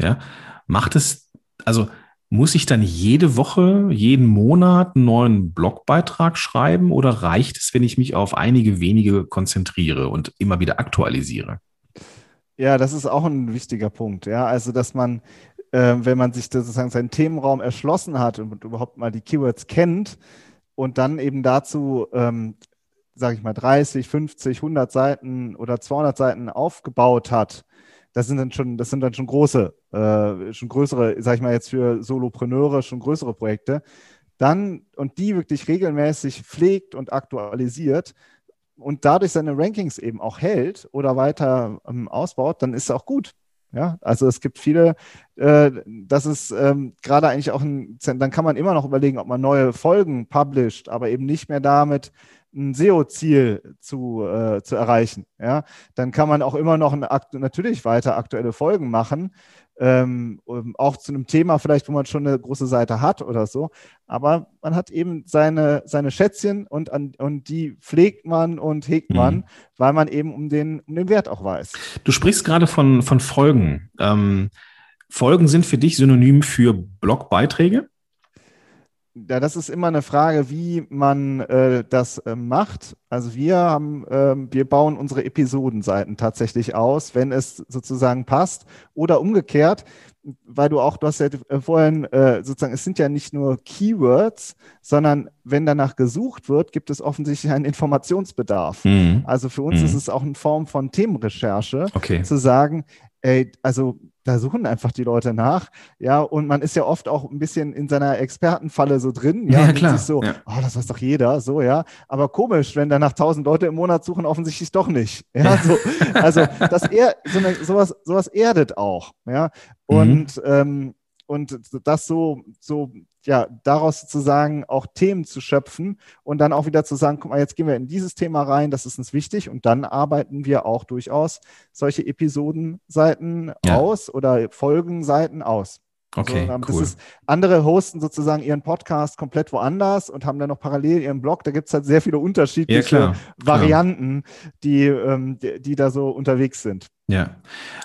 Ja, macht es, also muss ich dann jede Woche, jeden Monat einen neuen Blogbeitrag schreiben oder reicht es, wenn ich mich auf einige wenige konzentriere und immer wieder aktualisiere? Ja, das ist auch ein wichtiger Punkt. Ja, also dass man, äh, wenn man sich sozusagen seinen Themenraum erschlossen hat und überhaupt mal die Keywords kennt und dann eben dazu, ähm, sage ich mal, 30, 50, 100 Seiten oder 200 Seiten aufgebaut hat, das sind dann schon, das sind dann schon große, äh, schon größere, sag ich mal jetzt für Solopreneure, schon größere Projekte. Dann und die wirklich regelmäßig pflegt und aktualisiert und dadurch seine Rankings eben auch hält oder weiter ähm, ausbaut, dann ist es auch gut. Ja, also es gibt viele, äh, das ist ähm, gerade eigentlich auch ein, dann kann man immer noch überlegen, ob man neue Folgen publisht, aber eben nicht mehr damit ein SEO-Ziel zu, äh, zu erreichen. Ja, dann kann man auch immer noch natürlich weiter aktuelle Folgen machen, ähm, auch zu einem Thema vielleicht, wo man schon eine große Seite hat oder so. Aber man hat eben seine, seine Schätzchen und, an, und die pflegt man und hegt man, mhm. weil man eben um den, um den Wert auch weiß. Du sprichst gerade von, von Folgen. Ähm, Folgen sind für dich synonym für Blogbeiträge? Ja, das ist immer eine Frage, wie man äh, das äh, macht. Also wir haben, äh, wir bauen unsere Episodenseiten tatsächlich aus, wenn es sozusagen passt. Oder umgekehrt, weil du auch, du hast ja äh, vorhin äh, sozusagen, es sind ja nicht nur Keywords, sondern wenn danach gesucht wird, gibt es offensichtlich einen Informationsbedarf. Mhm. Also für uns mhm. ist es auch eine Form von Themenrecherche, okay. zu sagen, ey, also da suchen einfach die Leute nach. Ja, und man ist ja oft auch ein bisschen in seiner Expertenfalle so drin. Ja, ja klar. so, ja. oh, das weiß doch jeder, so, ja. Aber komisch, wenn danach tausend Leute im Monat suchen, offensichtlich doch nicht. Ja, so, also das eher, so eine, sowas, sowas erdet auch. Ja, und mhm. ähm, und das so, so, ja, daraus sozusagen auch Themen zu schöpfen und dann auch wieder zu sagen, guck mal, jetzt gehen wir in dieses Thema rein, das ist uns wichtig und dann arbeiten wir auch durchaus solche Episodenseiten ja. aus oder Folgenseiten aus. Okay, also, cool. Ist, andere hosten sozusagen ihren Podcast komplett woanders und haben dann noch parallel ihren Blog. Da gibt es halt sehr viele unterschiedliche ja, klar, Varianten, klar. Die, ähm, die, die, da so unterwegs sind. Ja,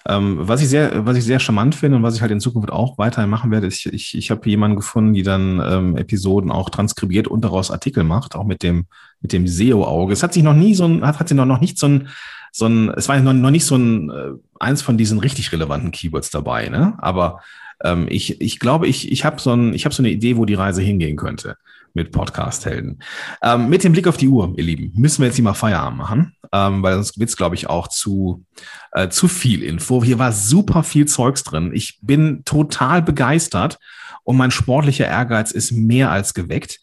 ähm, was ich sehr, was ich sehr charmant finde und was ich halt in Zukunft auch weiterhin machen werde, ist, ich, ich habe jemanden gefunden, die dann ähm, Episoden auch transkribiert und daraus Artikel macht, auch mit dem mit dem SEO-Auge. Es hat sich noch nie so ein, hat, hat sich noch, noch nicht so ein so ein, es war noch, noch nicht so ein äh, eins von diesen richtig relevanten Keywords dabei, ne? Aber ähm, ich, ich glaube, ich, ich habe so, ein, ich hab so eine Idee, wo die Reise hingehen könnte mit Podcast-Helden. Ähm, mit dem Blick auf die Uhr, ihr Lieben, müssen wir jetzt hier mal Feierabend machen, ähm, weil sonst wird's, glaube ich, auch zu, äh, zu viel Info. Hier war super viel Zeugs drin. Ich bin total begeistert und mein sportlicher Ehrgeiz ist mehr als geweckt.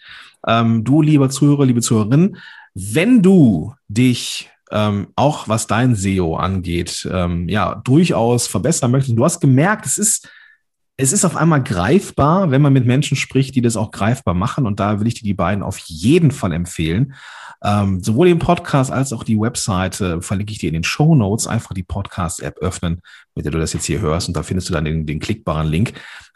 Ähm, du, lieber Zuhörer, liebe Zuhörerin, wenn du dich ähm, auch was dein SEO angeht, ähm, ja, durchaus verbessern möchtest. Du hast gemerkt, es ist es ist auf einmal greifbar, wenn man mit Menschen spricht, die das auch greifbar machen. Und da will ich dir die beiden auf jeden Fall empfehlen. Ähm, sowohl den Podcast als auch die Webseite verlinke ich dir in den Show Notes. Einfach die Podcast-App öffnen, mit der du das jetzt hier hörst. Und da findest du dann den, den klickbaren Link,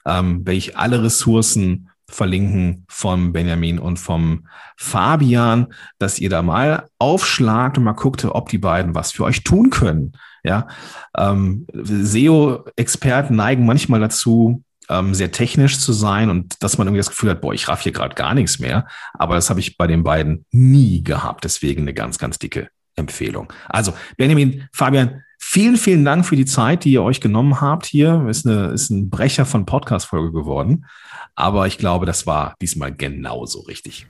ähm, welche alle Ressourcen verlinken vom Benjamin und vom Fabian, dass ihr da mal aufschlagt und mal guckt, ob die beiden was für euch tun können. Ja, ähm, SEO-Experten neigen manchmal dazu, ähm, sehr technisch zu sein und dass man irgendwie das Gefühl hat, boah, ich raff hier gerade gar nichts mehr. Aber das habe ich bei den beiden nie gehabt. Deswegen eine ganz, ganz dicke Empfehlung. Also, Benjamin, Fabian, vielen, vielen Dank für die Zeit, die ihr euch genommen habt hier. Ist, eine, ist ein Brecher von Podcast-Folge geworden. Aber ich glaube, das war diesmal genauso richtig.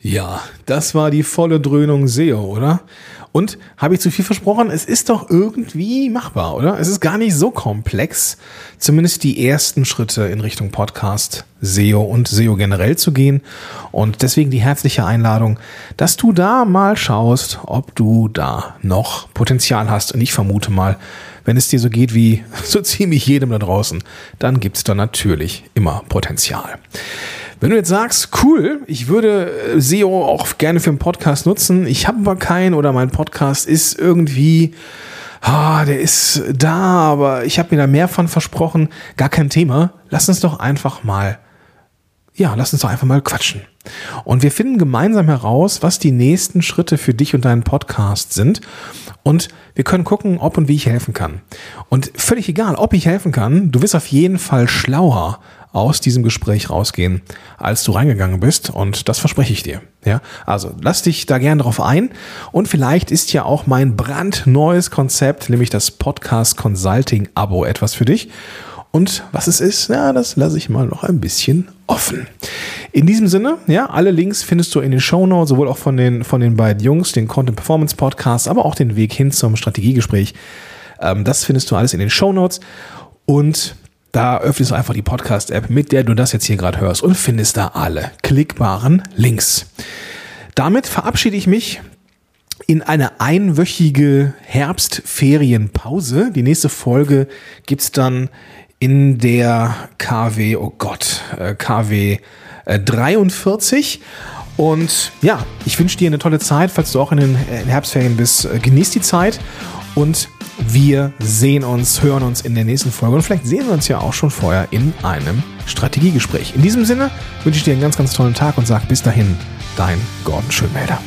Ja, das war die volle Dröhnung SEO, oder? Und habe ich zu viel versprochen? Es ist doch irgendwie machbar, oder? Es ist gar nicht so komplex, zumindest die ersten Schritte in Richtung Podcast, SEO und SEO generell zu gehen. Und deswegen die herzliche Einladung, dass du da mal schaust, ob du da noch Potenzial hast. Und ich vermute mal, wenn es dir so geht wie (laughs) so ziemlich jedem da draußen, dann gibt es da natürlich immer Potenzial. Wenn du jetzt sagst, cool, ich würde äh, SEO auch gerne für einen Podcast nutzen, ich habe aber keinen oder mein Podcast ist irgendwie, ah, der ist da, aber ich habe mir da mehr von versprochen, gar kein Thema. Lass uns doch einfach mal, ja, lass uns doch einfach mal quatschen. Und wir finden gemeinsam heraus, was die nächsten Schritte für dich und deinen Podcast sind. Und wir können gucken, ob und wie ich helfen kann. Und völlig egal, ob ich helfen kann, du wirst auf jeden Fall schlauer aus diesem Gespräch rausgehen, als du reingegangen bist. Und das verspreche ich dir. Ja, also lass dich da gern drauf ein. Und vielleicht ist ja auch mein brandneues Konzept, nämlich das Podcast Consulting Abo etwas für dich. Und was es ist, na, das lasse ich mal noch ein bisschen offen. In diesem Sinne, ja, alle Links findest du in den Show Notes, sowohl auch von den, von den beiden Jungs, den Content Performance Podcast, aber auch den Weg hin zum Strategiegespräch. Ähm, das findest du alles in den Show Notes. Und da öffnest du einfach die Podcast-App, mit der du das jetzt hier gerade hörst und findest da alle klickbaren Links. Damit verabschiede ich mich in eine einwöchige Herbstferienpause. Die nächste Folge gibt's dann in der KW, oh Gott, äh, KW 43. Äh, und ja, ich wünsche dir eine tolle Zeit, falls du auch in den Herbstferien bist. Äh, genieß die Zeit und wir sehen uns, hören uns in der nächsten Folge und vielleicht sehen wir uns ja auch schon vorher in einem Strategiegespräch. In diesem Sinne wünsche ich dir einen ganz, ganz tollen Tag und sag bis dahin, dein Gordon Schönmelder.